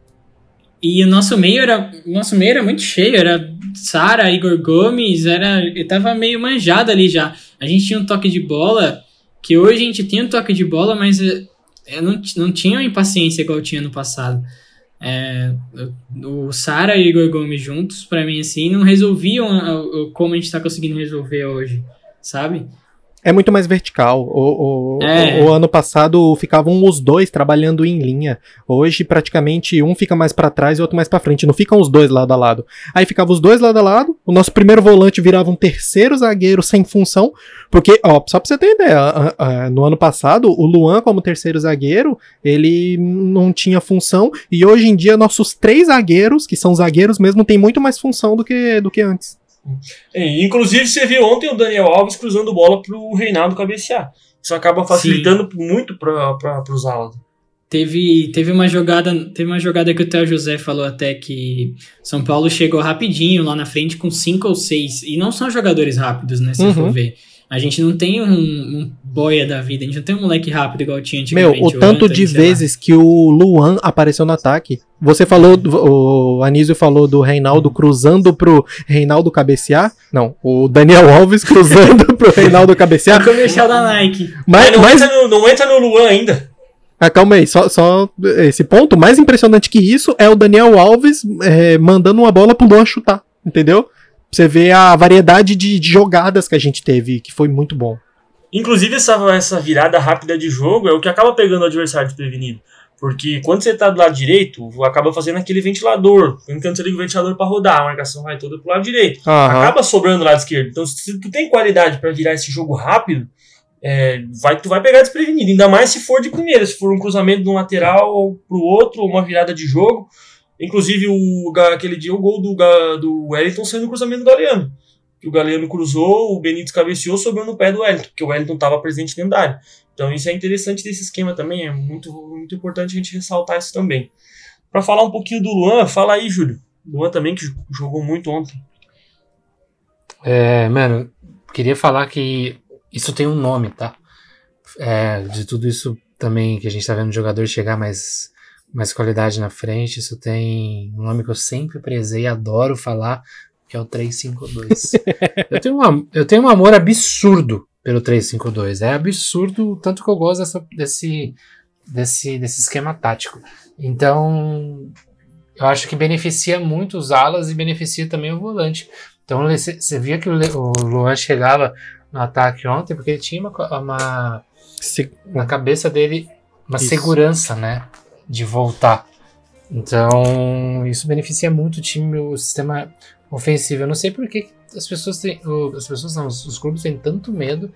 E o nosso meio era, o nosso meio era muito cheio, era Sara, Igor Gomes, era, ele tava meio manjado ali já. A gente tinha um toque de bola, que hoje a gente tem um toque de bola, mas eu não, t- não tinha uma impaciência igual tinha no passado. É, o Sara e o Igor Gomes juntos, pra mim, assim, não resolviam como a gente tá conseguindo resolver hoje, sabe? É muito mais vertical. O, o- É. o- ano passado ficavam os dois trabalhando em linha. Hoje, praticamente, um fica mais pra trás e outro mais pra frente. Não ficam os dois lado a lado. Aí ficavam os dois lado a lado. O nosso primeiro volante virava um terceiro zagueiro sem função. Porque, ó, só pra você ter ideia, a- a- no ano passado, o Luan, como terceiro zagueiro, ele não tinha função. E hoje em dia, nossos três zagueiros, que são zagueiros mesmo, tem muito mais função do que, do que antes. É, inclusive, você viu ontem o Daniel Alves cruzando bola pro Reinaldo cabecear. Isso acaba facilitando muito para os alas. Teve, teve uma jogada, teve uma jogada que o Theo José falou até que São Paulo chegou rapidinho lá na frente com cinco ou seis. E não são jogadores rápidos, né? Se Uhum. for ver. A gente não tem um, um boia da vida, a gente não tem um moleque rápido igual tinha Meu, antigamente. o tanto Anthony, de sei lá. vezes que o Luan apareceu no ataque. Você falou, o Anísio falou do Reinaldo cruzando pro Reinaldo cabecear. Não, o Daniel Alves cruzando pro Reinaldo É o cabecear. comercial da Nike. Mas, Mas não, mas entra no, não entra no Luan ainda. ah, calma aí, só, só esse ponto. Mais impressionante que isso é o Daniel Alves é, mandando uma bola pro Luan chutar, entendeu? Você vê a variedade de, de jogadas que a gente teve, que foi muito bom. Inclusive, essa, essa virada rápida de jogo é o que acaba pegando o adversário desprevenido. Porque quando você tá do lado direito, acaba fazendo aquele ventilador. Enquanto você liga o ventilador para rodar, a marcação vai toda pro lado direito. Aham. Acaba sobrando o lado esquerdo. Então, se tu tem qualidade para virar esse jogo rápido, é, vai, tu vai pegar desprevenido. Ainda mais se for de primeira, se for um cruzamento de um lateral pro outro, ou uma virada de jogo. Inclusive, o, aquele dia, o gol do, do Wellington sendo um cruzamento do Galeano. Que o Galeano cruzou, o Benítez cabeceou, sobrou no pé do Wellington, porque o Wellington estava presente dentro da área. Então, isso é interessante desse esquema também. É muito, muito importante a gente ressaltar isso também. Para falar um pouquinho do Luan, fala aí, Júlio. Luan também, que jogou muito ontem. É, mano, queria falar que isso tem um nome, tá? É, de tudo isso também que a gente tá vendo o jogador chegar mais, mais qualidade na frente, isso tem um nome que eu sempre prezei, adoro falar, que é o 352. eu, tenho uma, eu tenho um amor absurdo pelo 352. É absurdo o tanto que eu gosto dessa, desse, desse, desse esquema tático. Então, eu acho que beneficia muito os alas e beneficia também o volante. Então você via que o, Luan chegava no ataque ontem porque ele tinha uma, uma- Se- na cabeça dele uma Isso. segurança, né? De voltar. Então, isso beneficia muito o time, o sistema ofensivo. Eu não sei por que as pessoas têm. As pessoas não, os, clubes têm tanto medo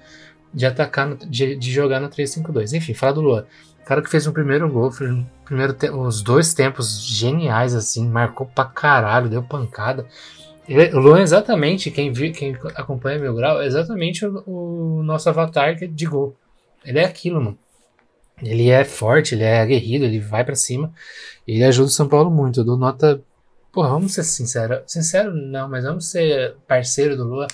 de atacar, no- de, de jogar no 3-5-2. Enfim, fala do Luan. O cara que fez o primeiro gol, fez um primeiro te- os dois tempos geniais, assim, marcou pra caralho, deu pancada. Ele- o Luan é exatamente, quem, vi, quem acompanha meu grau, é exatamente o, o nosso avatar é de gol. Ele é aquilo, mano. Ele é forte, ele é aguerrido, ele vai pra cima. Ele ajuda o São Paulo muito. Eu dou nota. Porra, vamos ser sinceros. Sincero não, mas vamos ser parceiro do Lua.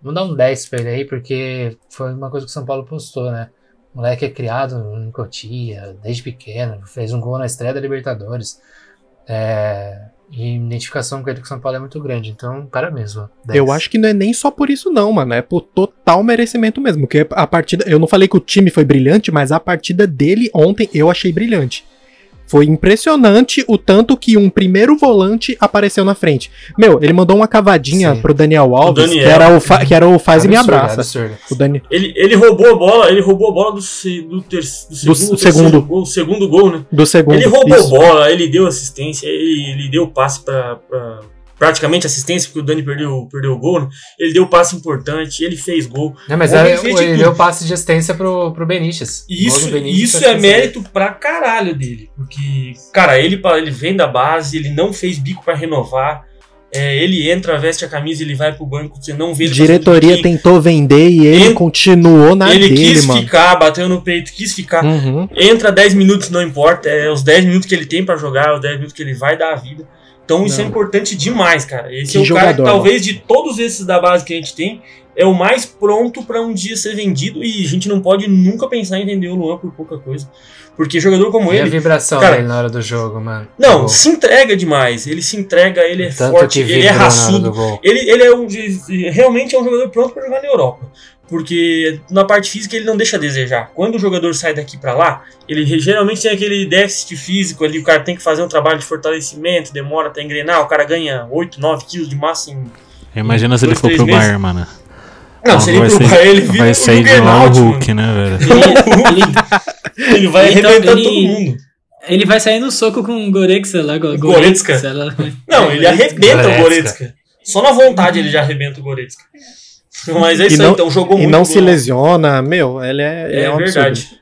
Vamos dar um 10 pra ele aí, porque foi uma coisa que o São Paulo postou, né? O moleque é criado em Cotia, desde pequeno, fez um gol na estreia da Libertadores. É, e identificação com ele com São Paulo é muito grande. Então, Lua. 10. Eu acho que não é nem só por isso, não, mano. É por total merecimento mesmo. Porque a partida. Eu não falei que o time foi brilhante, mas a partida dele ontem eu achei brilhante. Foi impressionante o tanto que um primeiro volante apareceu na frente. Meu, ele mandou uma cavadinha Sim. pro Daniel Alves, Daniel. Que, era o fa- que era o faz e me Absurdo, abraça. absurdo. O Dani... Ele, ele roubou a bola, ele roubou a bola do, se- do, ter, do segundo, segundo. terceiro gol, segundo gol, né? Do segundo. Ele roubou isso. bola, ele deu assistência, ele, ele deu passe pra, pra- praticamente assistência, porque o Dani perdeu, perdeu o gol, né? Ele deu passe importante, ele fez gol. Não, mas Ele é, fez de ele tudo. deu passe de assistência pro, pro Benítez. E Isso, Benítez isso é mérito pra caralho dele. Porque, cara, ele, ele vem da base, ele não fez bico pra renovar. é, ele entra, veste a camisa, ele vai pro banco, você não vê ele Diretoria tentou vender e ele Ele- continuou na Ele dele, quis mano. ficar, bateu no peito, quis ficar. Uhum. Entra 10 minutos, não importa. É os 10 minutos que ele tem pra jogar, é os 10 minutos que ele vai dar a vida. Então isso Não. é importante demais, cara. Esse Que é o cara que jogador, talvez de todos esses da base que a gente tem, é o mais pronto pra um dia ser vendido e a gente não pode nunca pensar em vender o Luan por pouca coisa. Porque jogador como E a ele, vibração cara, dele na hora do jogo, mano. não, gol. se entrega demais. Ele se entrega, ele é Tanto forte, ele é raçudo. Ele, ele é um, realmente é um jogador pronto para jogar na Europa. Porque na parte física ele não deixa a desejar. Quando o jogador sai daqui para lá, ele geralmente tem aquele déficit físico ali, o cara tem que fazer um trabalho de fortalecimento, demora até engrenar, o cara ganha 8, 9 quilos de massa em. Imagina se ele Dois, for três pro meses. Bayern, mano. Não, se ele vai pro ser- Bayern, ele vira Vai o sair de lá o. Hulk, né, velho? Ele, ele, Ele vai Então, arrebentando ele- todo mundo. ele vai sair no soco com o Goretzka lá. Go- Goretzka? lá. Não, ele arrebenta Goretzka. o Goretzka. Só na vontade ele já arrebenta o Goretzka. Mas é E isso não- aí, então jogou E muito. não se lesiona, meu, ele é, É, é, um verdade. absurdo.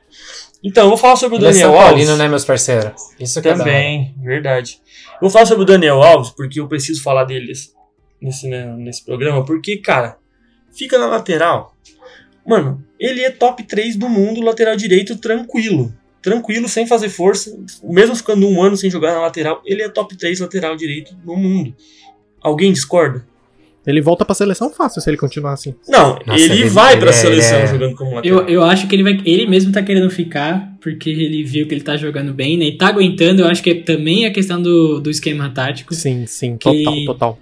Então, eu vou falar sobre o é Daniel São Alves. Paulino, né, meus parceiros? Isso que é. Também, verdade. Eu vou falar sobre o Daniel Alves, porque eu preciso falar dele nesse, né, nesse programa, porque, cara, fica na lateral. Mano, ele é top 3 do mundo, lateral direito, tranquilo. Tranquilo, sem fazer força. Mesmo ficando um ano sem jogar na lateral, ele é top 3 lateral direito no mundo. Alguém discorda? Ele volta pra seleção fácil se ele continuar assim. Não, Nossa, ele, ele- vai ele pra é- seleção ele é- jogando como lateral. Eu, eu acho que ele vai. Ele mesmo tá querendo ficar, porque ele viu que ele tá jogando bem, né? E tá aguentando. Eu acho que é também a questão do, do esquema tático. Sim, sim, Que- total, total.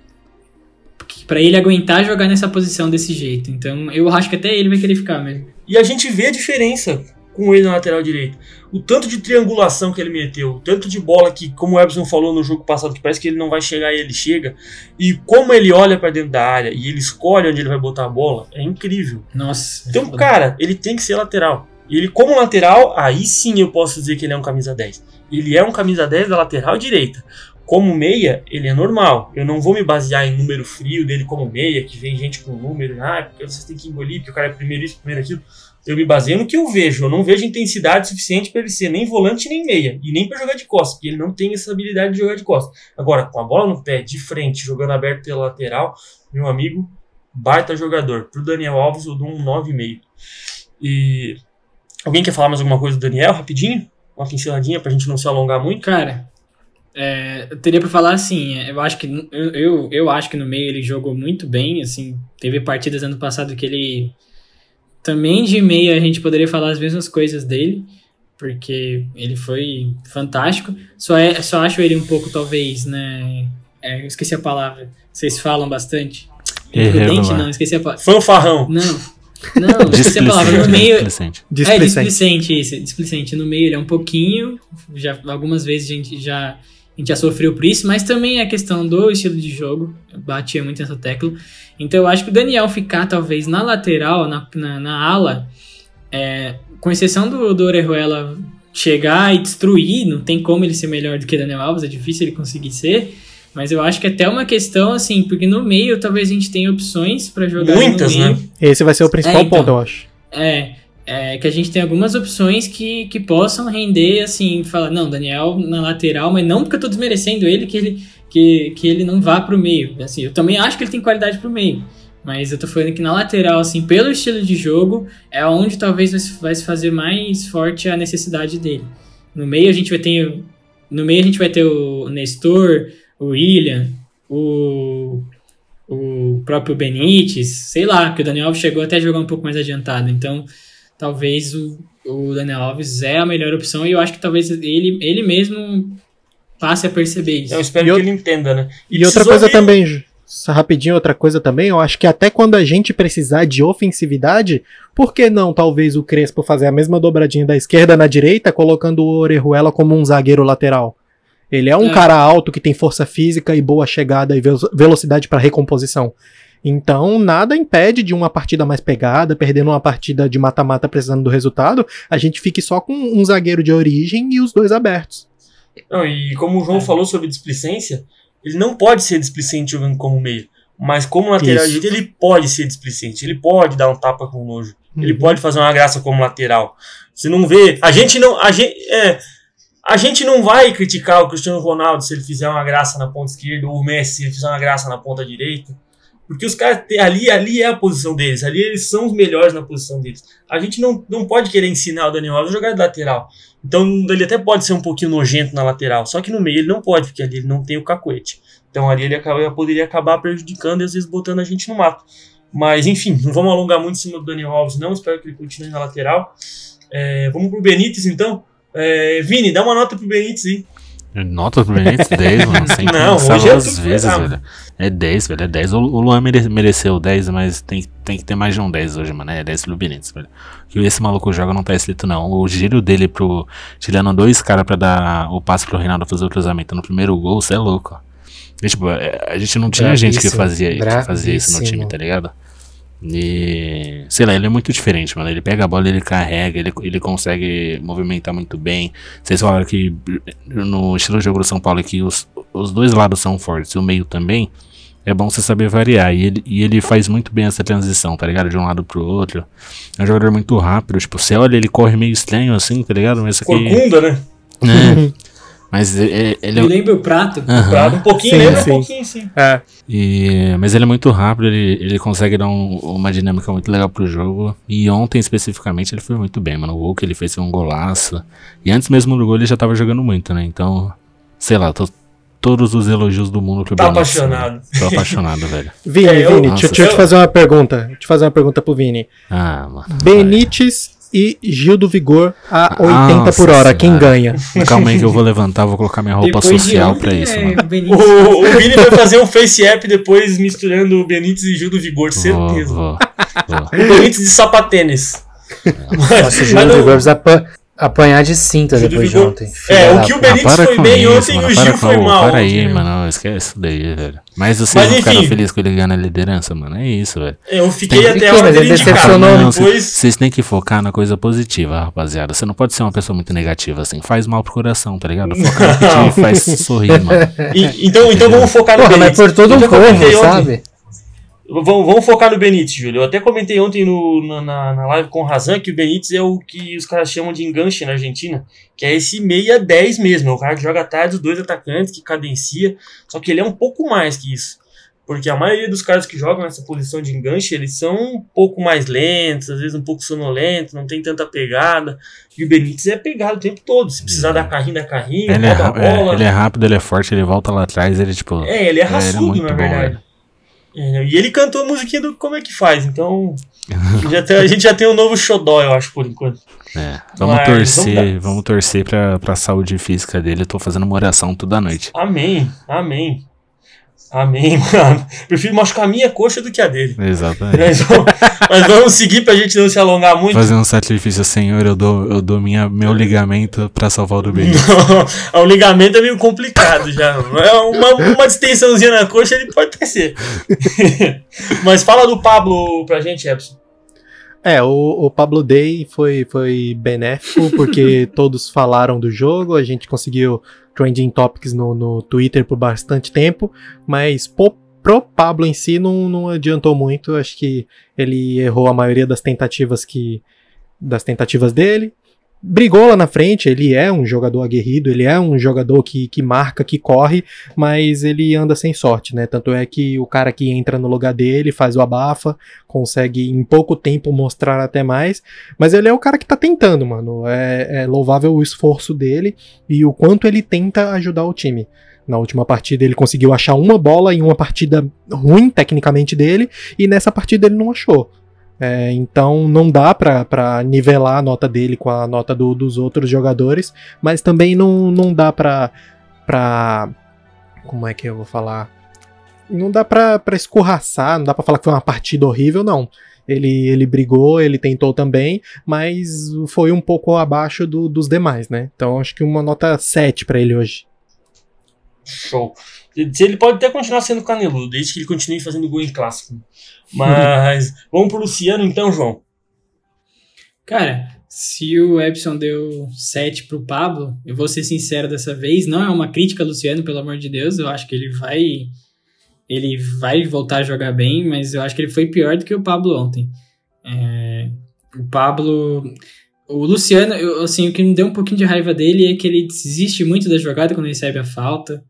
Pra ele aguentar jogar nessa posição desse jeito. Então eu acho que até ele vai querer ficar mesmo. E a gente vê a diferença com ele na lateral direito. O tanto de triangulação que ele meteu, o tanto de bola que, como o Ebson falou no jogo passado, que parece que ele não vai chegar e ele chega, e como ele olha pra dentro da área e ele escolhe onde ele vai botar a bola, é incrível. Nossa. Então, cara, ele tem que ser lateral. Ele, como lateral, aí sim eu posso dizer que ele é um camisa 10. Ele é um camisa 10 da lateral direita. Como meia, ele é normal. Eu não vou me basear em número frio dele como meia, que vem gente com número, ah, porque vocês têm que engolir, porque o cara é primeiro isso, primeiro aquilo. Eu me baseio no que eu vejo. Eu não vejo intensidade suficiente para ele ser nem volante nem meia. E nem para jogar de costas, porque ele não tem essa habilidade de jogar de costas. Agora, com a bola no pé, de frente, jogando aberto pela lateral, meu amigo, baita jogador. Pro Daniel Alves eu dou um 9,5. E. Alguém quer falar mais alguma coisa do Daniel, rapidinho? Uma pinceladinha pra gente não se alongar muito? Cara, é, eu teria pra falar assim, é, eu acho que eu, eu, eu acho que no meio ele jogou muito bem, assim, teve partidas ano passado que ele também de meio a gente poderia falar as mesmas coisas dele, porque ele foi fantástico. Só é, só acho ele um pouco talvez, né, é, eu esqueci a palavra. Vocês falam bastante. Prudente não, esqueci a palavra. Fanfarrão. Não. Não, esqueci a palavra. No Displicente, meio, displicente. é, Displicente. displicente, isso, displicente. No meio ele é um pouquinho, já algumas vezes a gente já, a gente já sofreu por isso, mas também a questão do estilo de jogo, eu batia muito nessa tecla. Então eu acho que o Daniel ficar talvez na lateral, na, na, na ala, é, com exceção do, do Orejuela chegar e destruir, não tem como ele ser melhor do que Daniel Alves, é difícil ele conseguir ser. Mas eu acho que é até uma questão, assim, porque no meio talvez a gente tenha opções pra jogar Muitas, no meio. né? Esse vai ser o principal É, então. ponto, eu acho. É, é, que a gente tem algumas opções que, que possam render, assim, falar, não, Daniel na lateral, mas não porque eu tô desmerecendo ele que ele, que, que ele não vá pro meio. Assim, eu também acho que ele tem qualidade pro meio. Mas eu tô falando que na lateral, assim, pelo estilo de jogo, é onde talvez vai se- fazer mais forte a necessidade dele. No meio a gente vai ter. No meio a gente vai ter o Nestor, o William, o, o próprio Benítez, sei lá, porque o Daniel chegou até a jogar um pouco mais adiantado. Então, talvez o, o Daniel Alves é a melhor opção e eu acho que talvez ele, ele mesmo passe a perceber isso. Eu espero E que ele entenda, né? E, outra precisou coisa também, só rapidinho, outra coisa também, eu acho que até quando a gente precisar de ofensividade, por que não talvez o Crespo fazer a mesma dobradinha da esquerda na direita, colocando o Orejuela como um zagueiro lateral? Ele é um É. cara alto que tem força física e boa chegada e velo- velocidade para recomposição. Então, nada impede de uma partida mais pegada, perdendo uma partida de mata-mata precisando do resultado, a gente fique só com um zagueiro de origem e os dois abertos. Não, e como o João falou sobre displicência, ele não pode ser displicente jogando como meio. Mas como lateral direito, ele pode ser displicente. Ele pode dar um tapa com nojo. Ele Uhum. pode fazer uma graça como lateral. Você não vê. A gente não. A gente, é, a gente não vai criticar o Cristiano Ronaldo se ele fizer uma graça na ponta esquerda, ou o Messi se ele fizer uma graça na ponta direita. Porque os caras ali, ali é a posição deles, ali eles são os melhores na posição deles. A gente não, não pode querer ensinar o Daniel Alves a jogar de lateral. Então ele até pode ser um pouquinho nojento na lateral, só que no meio ele não pode, porque ali ele não tem o cacuete. Então ali ele acaba, poderia acabar prejudicando e às vezes botando a gente no mato. Mas enfim, não vamos alongar muito em cima do Daniel Alves, não. Espero que ele continue na lateral. É, vamos pro Benítez então. É, Vini, dá uma nota pro Benítez aí. Nota pro Benítez 10, mano. Sem Não, hoje é duas tudo vezes, velho. É 10, velho. É 10. O, o Luan mere- mereceu 10, mas tem, tem que ter mais de um 10 hoje, mano. É 10 pro Benítez, velho. Que esse maluco joga não tá escrito, não. O giro dele pro. Tirando dois caras pra dar o passe pro Reinaldo fazer o cruzamento no primeiro gol, você é louco. E, tipo, é, a gente não tinha gente que Bravíssimo, fazia, que fazia isso no time, bravíssimo. tá ligado? E. Sei lá, ele é muito diferente, mano. Ele pega a bola, ele carrega, ele, ele consegue movimentar muito bem. Vocês falaram que no estilo de jogo do São Paulo que os, os dois lados são fortes e o meio também. É bom você saber variar. E ele, e ele faz muito bem essa transição, tá ligado? De um lado pro outro. É um jogador muito rápido. Tipo, você olha, ele corre meio estranho assim, tá ligado? Mas aqui. Corcunda, né? É. Mas ele Me é. lembra o prato? Aham. Prado, um pouquinho, Sim, lembra sim. um pouquinho, sim. É. E, mas ele é muito rápido, ele, ele consegue dar um- uma dinâmica muito legal pro jogo. E ontem, especificamente, ele foi muito bem, mano. O gol que ele fez foi um golaço. E antes mesmo do gol, ele já tava jogando muito, né? Então, sei lá, tô todos os elogios do mundo pro Tá Benítez, apaixonado. né? Tô apaixonado, velho. Vini, É, eu- Vini, Nossa, deixa, eu te fazer uma pergunta. Deixa eu te fazer uma pergunta pro Vini. Ah, mano. Benítez e Gil do Vigor a 80 Nossa por hora, quem senhora. ganha? Calma aí que eu vou levantar, vou colocar minha roupa Depois de social ontem, pra isso, é, mano. o. O, o Vini vai fazer um face app depois misturando o Benítez e Gil do Vigor, Vou, certeza. vou, vou. O Benítez de sapatênis. Nossa, o Mas Gil não- Vigor apanhar de cinta Gil depois de Vigor- ontem. É, o que o. Benítez Ah, para foi com bem isso, ontem e mano, o para Gil com- foi mal. Para aí, mano. Esquece isso daí, velho. Mas vocês Mas ficaram felizes com ele ganhando a liderança, mano. É isso, velho. Eu fiquei Tem- até a Mas hora ele dele decepcionou, Depois, Vocês têm que focar na coisa positiva, rapaziada. Você não pode ser uma pessoa muito negativa, assim. Faz mal pro coração, tá ligado? Foca no que faz sorrir, mano. E- então, então vamos focar no Porra, mas Benítez. por todo um povo, sabe? Vamos, vamos focar no Benítez, Júlio. Eu até comentei ontem no, na, na, live com o Razan que o Benítez é o que os caras chamam de enganche na Argentina, que é esse meia 10 mesmo. É o cara que joga atrás dos dois atacantes, que cadencia. Só que ele é um pouco mais que isso. Porque a maioria dos caras que jogam nessa posição de enganche, eles são um pouco mais lentos, às vezes um pouco sonolentos, não tem tanta pegada. E o Benítez é pegado o tempo todo. Se precisar dar carrinho, dá carrinho, Ele é, é, bola. ele é rápido, ele é forte, ele volta lá atrás, ele, tipo. É, ele é ele é raçudo, muito na bom, verdade. velho. É, e ele cantou a musiquinha do Como é que faz, então. já tem- a gente já tem um novo xodó, eu acho, por enquanto. É. Vamos Mas, torcer, vamos vamos, torcer pra, pra saúde física dele. Eu tô fazendo uma oração toda noite. Amém, amém. Amém, mano. Prefiro machucar a minha coxa do que a dele. Exatamente. Mas vamos, mas vamos seguir pra gente não se alongar muito. Fazer um sacrifício, Senhor, eu dou, eu dou minha, meu ligamento pra salvar o do Benítez. o ligamento é meio complicado já. É uma, uma distensãozinha na coxa ele pode ser. Mas fala do Pablo pra gente, Epson. É, o, o Pablo Day foi, foi benéfico porque todos falaram do jogo, a gente conseguiu trending topics no, no Twitter por bastante tempo, mas po, pro Pablo em si não, não adiantou muito, acho que ele errou a maioria das tentativas que das tentativas dele brigou lá na frente, ele é um jogador aguerrido, ele é um jogador que, que marca, que corre, mas ele anda sem sorte, né? Tanto é que o cara que entra no lugar dele faz o abafa, consegue em pouco tempo mostrar até mais, mas ele é o cara que tá tentando, mano. É, é louvável o esforço dele e o quanto ele tenta ajudar o time. Na última partida ele conseguiu achar uma bola em uma partida ruim tecnicamente dele, e nessa partida ele não achou. É, então não dá para nivelar a nota dele com a nota do, dos outros jogadores, mas também não, não dá pra, pra. Como é que eu vou falar? Não dá pra, pra escorraçar, não dá pra falar que foi uma partida horrível, não. Ele, ele brigou, ele tentou também, mas foi um pouco abaixo do, dos demais, né? Então acho que uma nota 7 para ele hoje. Show. Ele pode até continuar sendo caneludo, desde que ele continue fazendo gol em clássico. Mas vamos pro Luciano então, João. Cara, se o Epson deu 7 pro Pablo, eu vou ser sincero dessa vez, não é uma crítica Luciano, pelo amor de Deus, eu acho que ele vai ele vai voltar a jogar bem, mas eu acho que ele foi pior do que o Pablo ontem. É, o Pablo o Luciano, eu, assim, o que me deu um pouquinho de raiva dele é que ele desiste muito da jogada quando recebe a falta.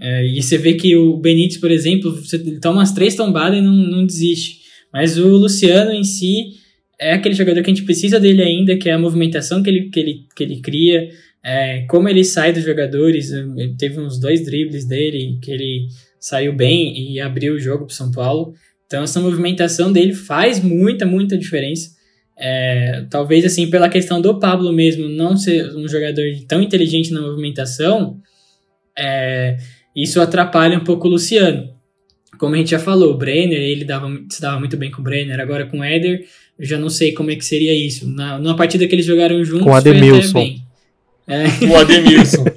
É, e você vê que o Benítez, por exemplo, você toma umas três tombadas e não, não desiste. Mas o Luciano em si é aquele jogador que a gente precisa dele ainda, que é a movimentação que ele, que ele, que ele cria, é, como ele sai dos jogadores. Ele teve uns dois dribles dele que ele saiu bem e abriu o jogo para São Paulo. Então essa movimentação dele faz muita, muita diferença. É, talvez assim, pela questão do Pablo mesmo não ser um jogador tão inteligente na movimentação, é, isso atrapalha um pouco o Luciano. Como a gente já falou, o Brenner, ele dava, se dava muito bem com o Brenner, agora com o Éder, eu já não sei como é que seria isso. Na, numa partida que eles jogaram juntos, com o Ademilson. É. O Ademilson.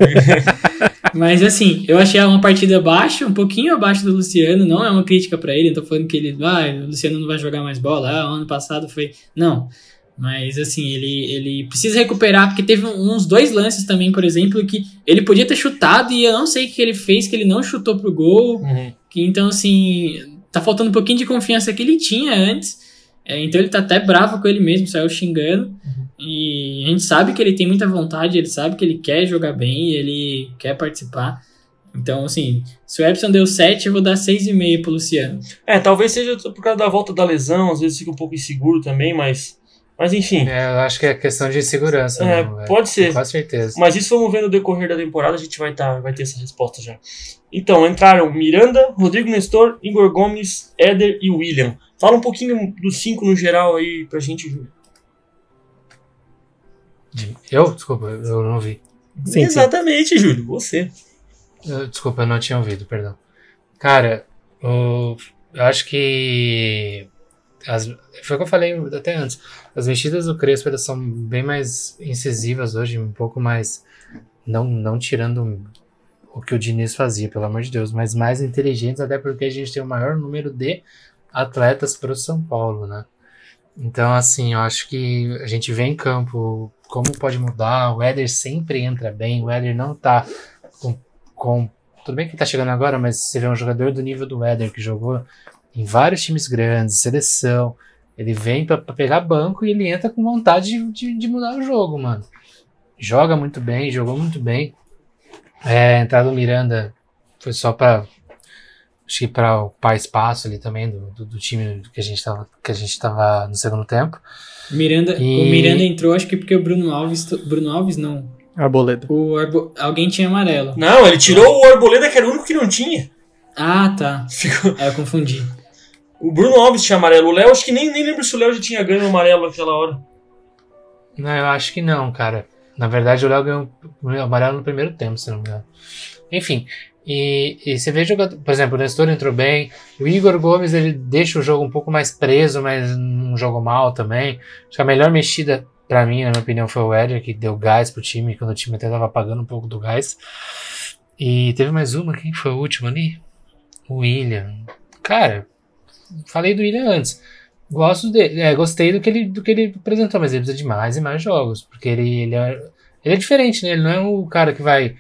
Mas assim, eu achei uma partida baixa, um pouquinho abaixo do Luciano, não é uma crítica para ele, não tô falando que ele, ah, o Luciano não vai jogar mais bola, ah, ano passado foi. Não. Mas assim, ele, ele precisa recuperar, porque teve uns dois lances também, por exemplo, que ele podia ter chutado e eu não sei o que ele fez, que ele não chutou pro gol. Uhum. Que, então, assim, tá faltando um pouquinho de confiança que ele tinha antes. É, então ele tá até bravo com ele mesmo, saiu xingando. Uhum. E a gente sabe que ele tem muita vontade, ele sabe que ele quer jogar bem, ele quer participar. Então, assim, se o Epson deu 7, eu vou dar 6,5 pro Luciano. É, talvez seja por causa da volta da lesão, às vezes fica um pouco inseguro também, mas mas enfim. É, eu acho que é questão de segurança. É, mesmo, pode ser. Com certeza. Mas isso vamos ver no decorrer da temporada, a gente vai, tá, vai ter essa resposta já. Então, entraram Miranda, Rodrigo Nestor, Igor Gomes, Éder e William. Fala um pouquinho dos cinco no geral aí pra gente, Júlio. Eu? Desculpa, eu não vi. Sim, Exatamente, sim. Júlio, você. Eu, desculpa, eu não tinha ouvido, perdão. Cara, eu, eu acho que as, foi o que eu falei até antes. As mexidas do Crespo elas são bem mais incisivas hoje, um pouco mais. Não, não tirando o que o Diniz fazia, pelo amor de Deus, mas mais inteligentes, até porque a gente tem o maior número de atletas para o São Paulo, né? Então, assim, eu acho que a gente vê em campo como pode mudar. O Éder sempre entra bem, o Éder não tá com, com. Tudo bem que tá chegando agora, mas você vê um jogador do nível do Éder que jogou em vários times grandes, seleção. Ele vem para pegar banco e ele entra com vontade de, de, de, mudar o jogo, mano. Joga muito bem, jogou muito bem. É, a entrada do Miranda foi só para acho que para ocupar espaço ali também do, do, do, time que a gente tava que a gente tava no segundo tempo. Miranda, e... o Miranda entrou acho que porque o Bruno Alves, Bruno Alves não. Arboleda. O Arbo, alguém tinha amarelo. Não, ele tirou o Arboleda que era o único que não tinha. Ah, tá. Ficou... É, eu confundi. O Bruno Alves tinha amarelo. O Léo, acho que nem, nem lembro se o Léo já tinha ganho amarelo naquela hora. Não, eu acho que não, cara. Na verdade, o Léo ganhou amarelo no primeiro tempo, se não me engano. Enfim, e, e você vê jogador, por exemplo, o Nestor entrou bem, o Igor Gomes ele deixa o jogo um pouco mais preso, mas não jogou mal também. Acho que a melhor mexida para mim, na minha opinião, foi o Éder, que deu gás pro time, quando o time até tava apagando um pouco do gás. E teve mais uma, quem foi o último ali? O William. Cara, falei do William antes. Gosto dele, é, gostei do que, ele, do que ele apresentou, mas ele precisa de mais e mais jogos. Porque ele, ele, é, ele é diferente, né? Ele não é o cara que vai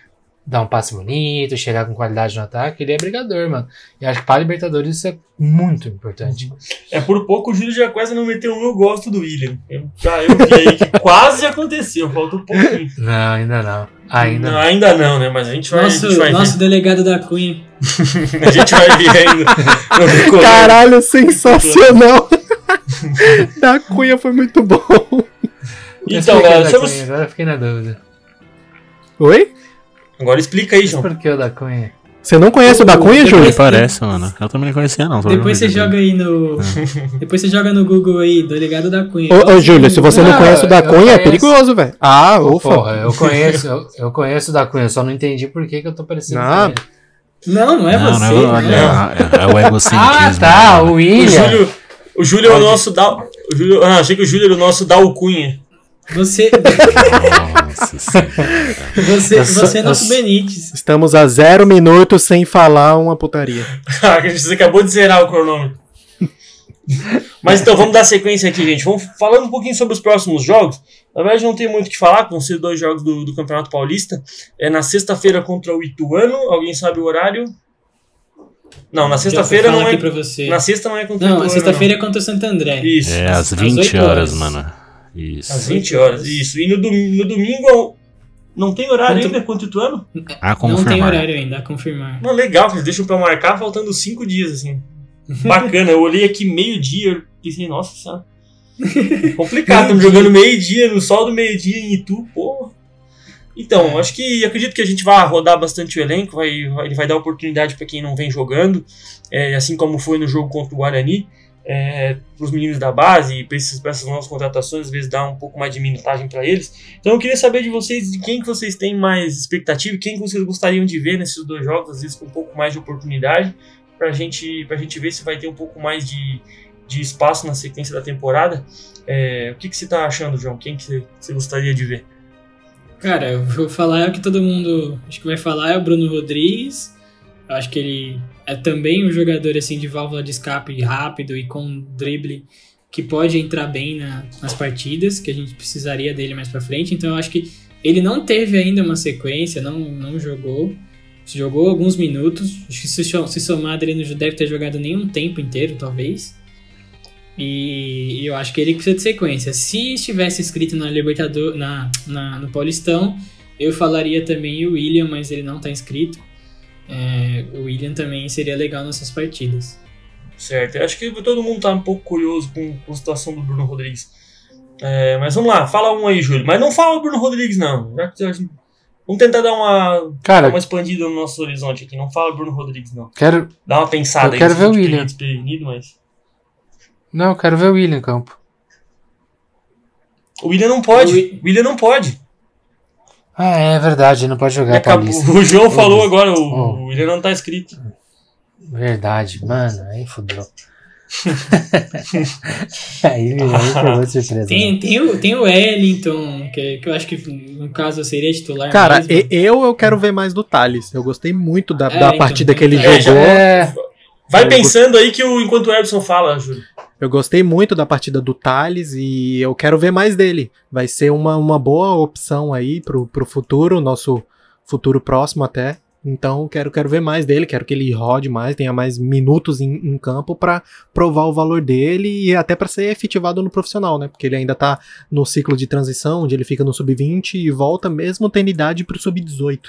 dar um passe bonito, chegar com qualidade no ataque. Ele é brigador, mano. E acho que para Libertadores isso é muito importante. É por pouco o Júlio já quase não meteu um eu gosto do William. Eu, já eu vi aí que quase aconteceu, faltou um pouquinho. Não, ainda não. Ainda não, não. ainda não, né? Mas a gente vai, a Nosso, gente vai nosso delegado da Cunha. ver. A gente vai ver ainda. Caralho, sensacional! da Cunha foi muito bom. Então, galera, estamos... Agora eu fiquei na dúvida. Oi? Agora explica aí, Mas João. por que o da Cunha? Você não conhece o da Cunha, Depois- Júlio? Me parece, mano. Eu também não conhecia, não. Depois você joga aí no. Depois você joga no Google aí, delegado da Cunha. Ô, ô, Júlio, se você não, Não, conhece o da Cunha, é conheço. perigoso, velho. Ah, ufa. Porra, eu conheço, eu, eu conheço o da Cunha, eu só não entendi por que, que eu tô parecendo Ah, com ele. Não, não é Não, você. não, não olha, é. é, é o egocentrismo. Ah, tá, o O William. Júlio, o Júlio é o nosso da... O Júlio... Ah, achei que o Júlio era o nosso da Alcunha. Você. Você, você é nosso Benítez. Estamos a zero minutos sem falar uma putaria. Ah, Você acabou de zerar o cronômetro. Mas então, vamos dar sequência aqui, gente. Vamos falando um pouquinho sobre os próximos jogos. Na verdade, não tem muito o que falar, vão ser dois jogos do, do Campeonato Paulista. É na sexta-feira contra o Ituano. Alguém sabe o horário? Não, na sexta-feira não é. pra você. Na sexta não é contra o Não, Ituano. a sexta-feira é contra o Santo André. não. Isso. É às às 20 oito horas, horas. mano. Isso. Às 20 horas, isso. E no, dom- no domingo. Não tem horário Contra- ainda contra o Ituano? A Não confirmar. tem horário ainda, a confirmar. Não, legal, que eles deixam pra marcar faltando cinco dias, assim. Bacana, eu olhei aqui meio-dia, eu pensei, nossa senhora. Complicado, estamos jogando meio-dia, no sol do meio-dia em Itu, pô. Então, acho que acredito que a gente vai rodar bastante o elenco, vai, vai- ele vai dar oportunidade para quem não vem jogando, é, assim como foi no jogo contra o Guarani, é, para os meninos da base e para essas novas contratações, às vezes dá um pouco mais de minutagem para eles. Então eu queria saber de vocês, de quem que vocês têm mais expectativa, quem que vocês gostariam de ver nesses dois jogos, às vezes com um pouco mais de oportunidade, para gente, a gente ver se vai ter um pouco mais de, de espaço na sequência da temporada. É, o que, que você está achando, João? Quem que você gostaria de ver? Cara, eu vou falar o que todo mundo acho que vai falar é o Bruno Rodrigues. Eu acho que ele é também um jogador assim de válvula de escape rápido e com drible que pode entrar bem na- nas partidas, que a gente precisaria dele mais pra frente. Então eu acho que ele não teve ainda uma sequência, não, não jogou. Jogou alguns minutos. Acho que se, se somar ele não deve ter jogado nem um tempo inteiro, talvez. E, eu acho que ele precisa de sequência. Se estivesse escrito na Libertador, na, na- no Paulistão, eu falaria também o William, mas ele não tá inscrito. É, o William também seria legal nessas partidas. Certo, eu acho que todo mundo tá um pouco curioso com, com a situação do Bruno Rodrigues. É, mas vamos lá, fala um aí, Júlio. Mas não fala o Bruno Rodrigues, não. Já que já- vamos tentar dar uma, Cara, uma expandida no nosso horizonte aqui. Não fala o Bruno Rodrigues, não. quero. Dá uma pensada Eu aí. quero se ver o William. desprevenido, mas... Não, eu quero ver o William em campo. O William não pode. O William não pode. Ah, é verdade, não pode jogar Acabou- Paulista. O João falou agora, o, Oh. o William não tá escrito. Verdade, mano, aí fudeu. aí me pegou de surpresa. Tem, né? tem, o, tem o Wellington, que, que eu acho que no caso seria titular. Cara, mesmo. eu eu quero ver mais do Thales. Eu gostei muito da, É, da então, partida que ele é, jogou. É, Vai Eu pensando aí que o, enquanto o Edson fala, Júlio. Eu gostei muito da partida do Thales e eu quero ver mais dele. Vai ser uma, uma boa opção aí pro, pro futuro, nosso futuro próximo até. Então quero, quero ver mais dele, quero que ele rode mais, tenha mais minutos em, em campo pra provar o valor dele e até pra ser efetivado no profissional, né? Porque ele ainda tá no ciclo de transição, onde ele fica no sub-20 e volta mesmo tendo idade pro sub-18.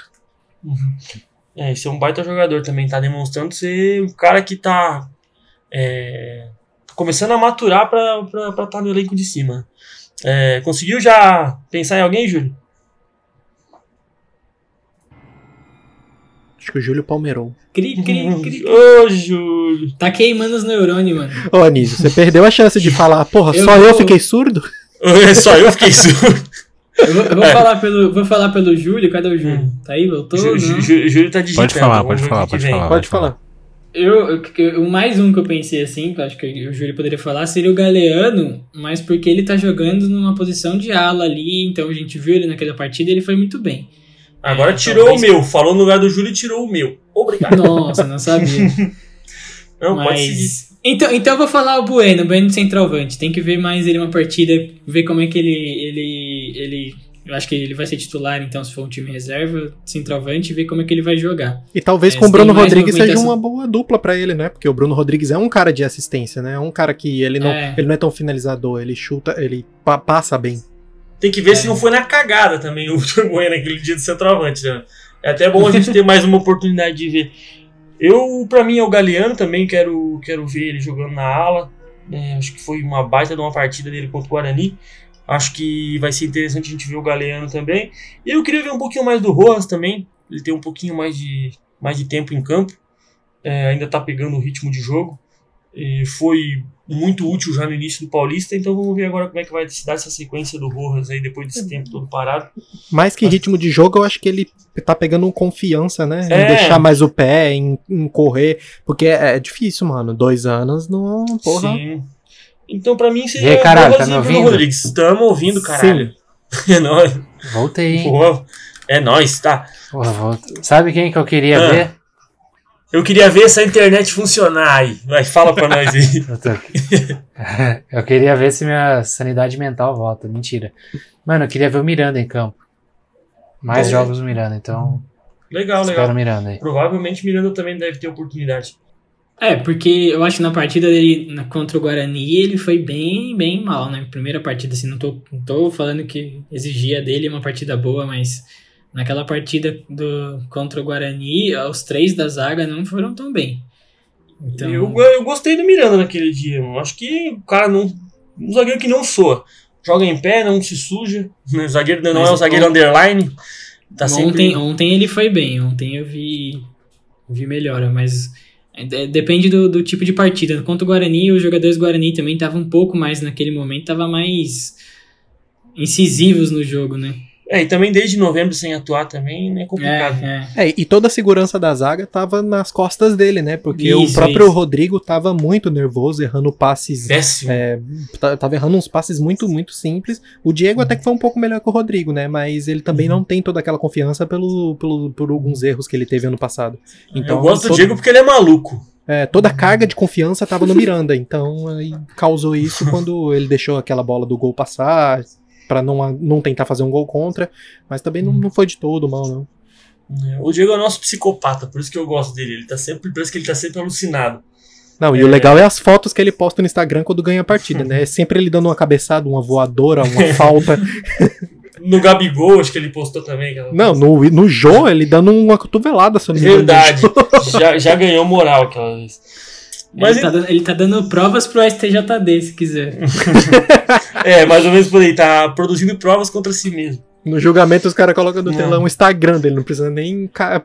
É, esse é um baita jogador também, tá demonstrando ser um cara que tá é, começando a maturar pra estar tá no elenco de cima. É, conseguiu já pensar em alguém, Júlio? Acho que o Júlio palmeirou. Cri, cri, cri. Ô, Júlio! Tá queimando os neurônios, mano. Ô, Anísio, você perdeu a chance de falar, porra, Eu só eu vou- fiquei surdo? É Só eu fiquei surdo. Eu vou, eu vou É. falar, pelo, vou falar pelo Júlio. Cadê o Júlio? Tá aí? Voltou? Jú- Júlio tá digitando. Pode falar, vamos pode falar, que pode falar. Pode falar. Eu, eu, mais um que eu pensei assim, que eu acho que o Júlio poderia falar, seria o Galeano, mas porque ele tá jogando numa posição de ala ali, então a gente viu ele naquela partida e ele foi muito bem. Agora É, tirou talvez- o meu. Falou no lugar do Júlio e tirou o meu. Obrigado. Nossa, não sabia. Não, pode seguir. mas Então, então eu vou falar o Bueno, o Bueno de centroavante. Tem que ver mais ele uma partida, ver como é que ele, ele, ele. Eu acho que ele vai ser titular, então, se for um time reserva, centroavante, ver como é que ele vai jogar. E talvez É, com o Bruno Rodrigues seja uma boa dupla pra ele, né? Porque o Bruno Rodrigues é um cara de assistência, né? É um cara que ele não É. ele não é tão finalizador, ele chuta, ele pa- passa bem. Tem que ver se não foi na cagada também o Vitor Bueno naquele dia do centroavante, né? É até bom a gente ter mais uma oportunidade de ver. Eu, pra mim, é o Galeano também, quero, quero ver ele jogando na ala. né? acho que foi uma baita de uma partida dele contra o Guarani. Acho que vai ser interessante a gente ver o Galeano também. E eu queria ver um pouquinho mais do Rojas também. Ele tem um pouquinho mais de, mais de tempo em campo. É, ainda tá pegando o ritmo de jogo. E foi muito útil já no início do Paulista, então vamos ver agora como é que vai se dar essa sequência do Rojas aí depois desse tempo todo parado. Mais que ritmo de jogo, eu acho que ele tá pegando confiança, né? Em É. deixar mais o pé, em, em correr. Porque é, é difícil, mano. Dois anos não. Porra. Sim. Então pra mim E seria aí, caralho, tá e me ouvindo? Rodrigues. Estamos ouvindo, caralho. É nóis. Voltei, hein? Pô, É nóis, tá. Porra, volta. Sabe quem que eu queria Ah. ver? Eu queria ver essa internet funcionar aí. Vai, fala pra nós aí. Eu, tô- eu queria ver se minha sanidade mental volta. Mentira. Mano, eu queria ver o Miranda em campo. Mais jogos do Miranda, então Legal, espero legal. Miranda aí. Provavelmente Miranda também deve ter oportunidade. É, porque eu acho que na partida dele contra o Guarani ele foi bem, bem mal, né? Primeira partida, assim, não tô, não tô falando que exigia dele uma partida boa, mas naquela partida do, contra o Guarani, os três da zaga não foram tão bem. Então, Eu, eu gostei do Miranda naquele dia. mano. Acho que o cara não. Um zagueiro que não soa. Joga em pé, não se suja. O zagueiro não Mas é o zagueiro underline. Tá sempre. ontem, ontem ele foi bem, ontem eu vi, vi melhora, mas é, depende do, do tipo de partida. Contra o Guarani, os jogadores do Guarani também estavam um pouco mais naquele momento, estavam mais incisivos no jogo, né? É, e também desde novembro sem atuar também é complicado. É, é. É, e toda a segurança da zaga tava nas costas dele, né? Porque o Isso, próprio isso. Rodrigo tava muito nervoso, errando passes. Péssimo. É, tava errando uns passes muito, muito simples. O Diego até que foi um pouco melhor que o Rodrigo, né? Mas ele também Uhum. não tem toda aquela confiança pelo, pelo, por alguns erros que ele teve ano passado. Então, eu gosto do todo- Diego porque ele é maluco. É, toda a carga de confiança tava no Miranda, então aí causou isso quando ele deixou aquela bola do gol passar, pra não, não tentar fazer um gol contra, mas também não, não foi de todo mal, não. É, O Diego é o nosso psicopata, por isso que eu gosto dele. Ele tá sempre, parece que ele tá sempre alucinado. Não, e o legal é as fotos que ele posta no Instagram quando ganha a partida, né? É sempre ele dando uma cabeçada, uma voadora, uma falta. No Gabigol, acho que ele postou também. Não, no, no Jô, ele dando uma cotovelada, se eu não me engano. Verdade. já, já ganhou moral aquela vez. Mas ele, tá dando, ele tá dando provas pro STJD, se quiser. é, mais ou menos por aí. Tá produzindo provas contra si mesmo. No julgamento, os caras colocam no Não. telão o Instagram dele, não precisa nem ca-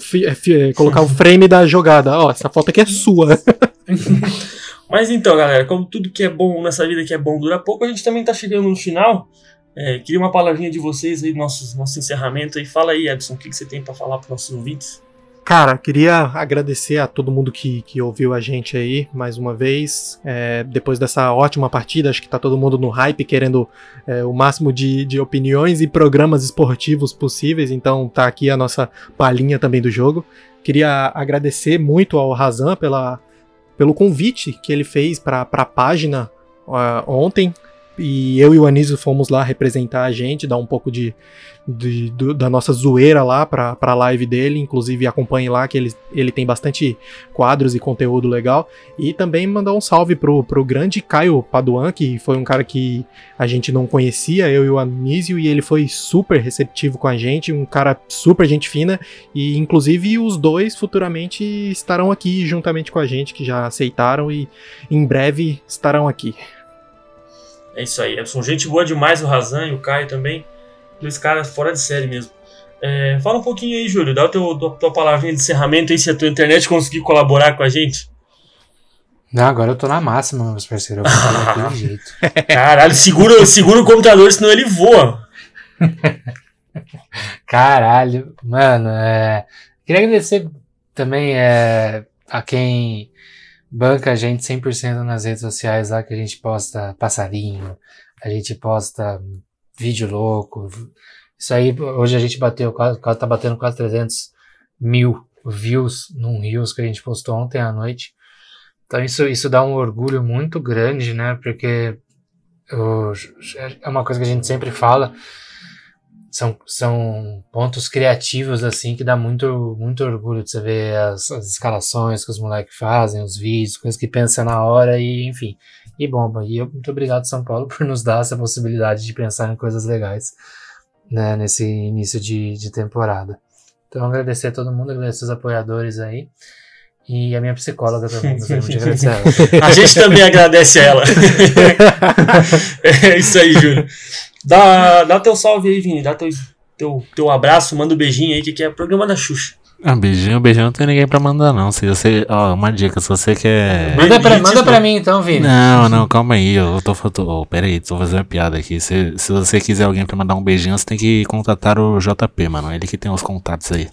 fi- colocar o frame da jogada. Ó, essa foto aqui é sua. Mas então, galera, como tudo que é bom nessa vida que é bom dura pouco, a gente também tá chegando no final. É, queria uma palavrinha de vocês aí, nosso, nosso encerramento aí. Fala aí, Edson, o que, que você tem pra falar pros nossos ouvintes? Cara, queria agradecer a todo mundo que, que ouviu a gente aí mais uma vez. É, depois dessa ótima partida, acho que tá todo mundo no hype, querendo é, o máximo de, de opiniões e programas esportivos possíveis. Então tá aqui a nossa palhinha também do jogo. Queria agradecer muito ao Razan pela, pelo convite que ele fez para a página ah, ontem. E eu e o Anísio fomos lá representar a gente, dar um pouco de, de- do- da nossa zoeira lá pra, pra live dele. Inclusive acompanhe lá que ele, ele tem bastante quadros e conteúdo legal. E também mandar um salve pro, pro grande Caio Paduan, que foi um cara que a gente não conhecia, eu e o Anísio, e ele foi super receptivo com a gente, um cara super gente fina. E inclusive os dois futuramente estarão aqui juntamente com a gente, que já aceitaram e em breve estarão aqui. É isso aí, Edson. Gente boa demais, o Razan e o Caio também. Dois caras fora de série mesmo. É, fala um pouquinho aí, Júlio. Dá a tua, tua palavrinha de encerramento aí, se a tua internet conseguir colaborar com a gente. Não, agora eu tô na máxima, meus parceiros. Eu vou daquele jeito. Caralho, segura, segura o computador, senão ele voa. Caralho, mano, é... queria agradecer também é, a quem banca a gente 100% nas redes sociais lá, que a gente posta passarinho, a gente posta vídeo louco. Isso aí, hoje a gente bateu, quase, tá batendo quase 300 mil views num Reels que a gente postou ontem à noite. Então isso, isso dá um orgulho muito grande, né? Porque eu- é uma coisa que a gente sempre fala. São, são pontos criativos, assim, que dá muito, muito orgulho de você ver as, as escalações que os moleques fazem, os vídeos, coisas que pensam na hora e, enfim, e bomba. E eu, muito obrigado, São Paulo, por nos dar essa possibilidade de pensar em coisas legais, né, nesse início de, de temporada. Então, agradecer a todo mundo, agradecer os apoiadores aí. E a minha psicóloga também, de agradecer ela. A gente também agradece a ela. é isso aí, Júnior. Dá, dá teu salve aí, Vini. Dá teu, teu, teu abraço, manda um beijinho aí, que aqui é programa da Xuxa. Ah, beijinho, beijinho, não tem ninguém pra mandar, não. Se você. Ó, uma dica, se você quer. Manda pra, manda pra mim então, Vini. Não, não, calma aí. Eu tô falando. Oh, pera aí, tô fazendo uma piada aqui. Se, se você quiser alguém pra mandar um beijinho, você tem que contatar o JP, mano. Ele que tem os contatos aí.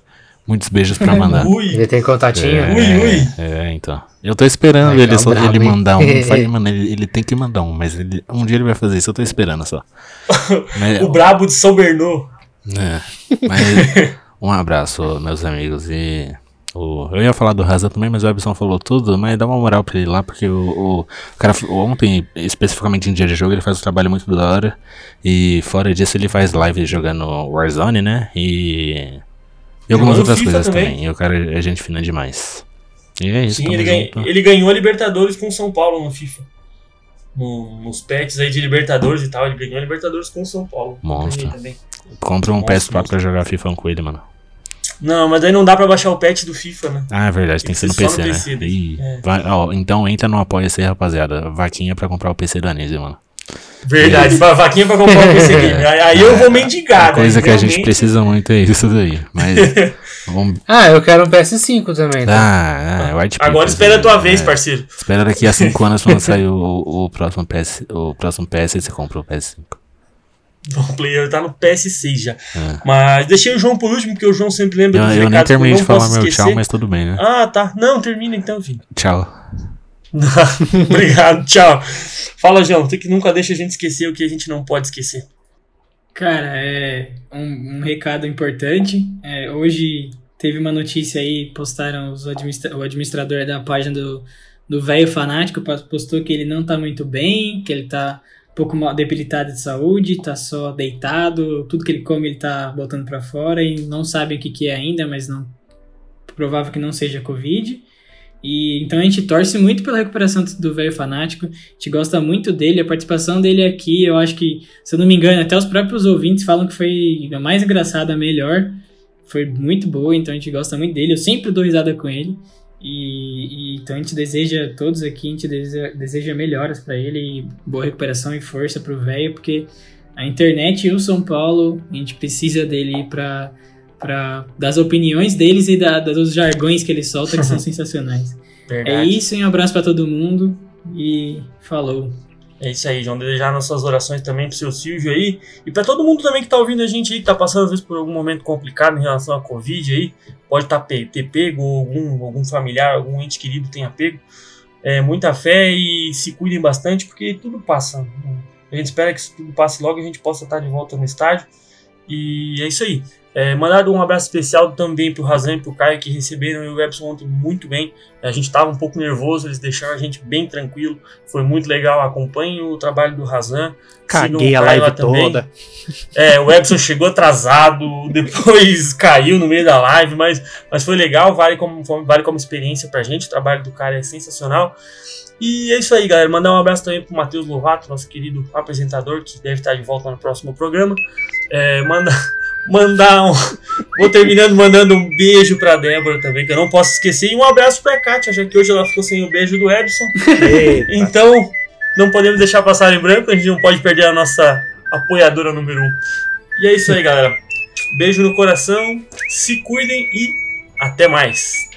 Muitos beijos pra mandar. Ui, Ele tem contatinho? É, Ui, ui. É, então. Eu tô esperando Legal, ele, só, brabo, ele mandar um. Falei, mano, ele, ele tem que mandar um, mas ele- um dia ele vai fazer isso, eu tô esperando só. Mas, o brabo de São Bernô. é, mas um abraço, meus amigos. E o, eu ia falar do Raza também, mas o Ebson falou tudo. Mas dá uma moral pra ele lá, porque o, o cara ontem, especificamente em dia de jogo, ele faz um trabalho muito da hora. E fora disso, ele faz live jogando Warzone, né? E. E algumas outras FIFA coisas também. também. E o cara é gente fina demais. E é isso, Sim, ele, ganha- ele ganhou a Libertadores com o São Paulo no FIFA. No- nos pets aí de Libertadores e tal, ele ganhou a Libertadores com o São Paulo. Monstro. Compra um Monstro, PS4 pra jogar FIFA com ele, mano. Não, mas aí não dá pra baixar o pet do FIFA, né? Ah, é verdade, tem que ser no PC, no né? PC daí. Ih, É. vai- ó, então entra no Apoia-se, rapaziada. Vaquinha pra comprar o PC da Nise, mano. Verdade, vaquinha pra comprar um PC Game. Aí, eu vou mendigar, né? Coisa que a gente Realmente. precisa muito é isso daí. Mas. vamos... Ah, eu quero um PS5 também. Tá? Ah, ah, White Agora espera a né? tua vez, É, parceiro. Espera daqui a 5 anos quando sair o, o, o próximo PS. O próximo PS e você compra o PS5. O player tá no PS6 já. É. Mas deixei o João por último, porque o João sempre lembra Eu, dos eu nem recados que terminei eu de não falar meu esquecer. tchau, mas tudo bem, né? Ah, tá. Não, termina então, filho. Tchau. Obrigado, tchau. Fala, João. Você que nunca deixa a gente esquecer o que a gente não pode esquecer. Cara, é um, um recado importante. É, hoje teve uma notícia aí, postaram os administra o administrador da página do do velho fanático, postou que ele não tá muito bem, que ele tá um pouco mal debilitado de saúde, tá só deitado, tudo que ele come ele tá botando pra fora e não sabe o que que é ainda, mas não provável que não seja covid. E então a gente torce muito pela recuperação do velho fanático. A gente gosta muito dele, a participação dele aqui, eu acho que, se eu não me engano, até os próprios ouvintes falam que foi a mais engraçada, a melhor. Foi muito boa, então a gente gosta muito dele. Eu sempre dou risada com ele. E, e então a gente deseja, todos aqui, a gente deseja, deseja melhoras pra ele, boa recuperação e força pro velho, porque a internet e o São Paulo, a gente precisa dele pra, pra, das opiniões deles e da, dos jargões que ele solta, que são sensacionais. É Verdade. isso, um abraço pra todo mundo e falou. É isso aí, João. Desejar nossas orações também pro seu Silvio aí. E pra todo mundo também que tá ouvindo a gente aí, que tá passando às vezes por algum momento complicado em relação à Covid aí. Pode tá, ter pego, ou algum, algum familiar, algum ente querido tenha pego. É, muita fé e se cuidem bastante, porque tudo passa. A gente espera que isso tudo passe logo e a gente possa estar de volta no estádio. E é isso aí. É, mandar um abraço especial também pro Razan e pro Caio que receberam o Epson ontem muito bem. A gente estava um pouco nervoso, eles deixaram a gente bem tranquilo. Foi muito legal. Acompanhe o trabalho do Razan. Caguei a live toda. É, o Epson chegou atrasado, depois caiu no meio da live, mas, mas foi legal, vale como, vale como experiência pra gente. O trabalho do cara é sensacional. E é isso aí, galera. Mandar um abraço também pro Matheus Lovato, nosso querido apresentador, que deve estar de volta no próximo programa. É, manda, mandar um. Vou terminando mandando um beijo pra Débora também, que eu não posso esquecer. E um abraço pra Kátia, já que hoje ela ficou sem o beijo do Edson. Eita. Então, não podemos deixar passar em branco, a gente não pode perder a nossa apoiadora número 1. Um. E é isso aí, galera. Beijo no coração, se cuidem e até mais.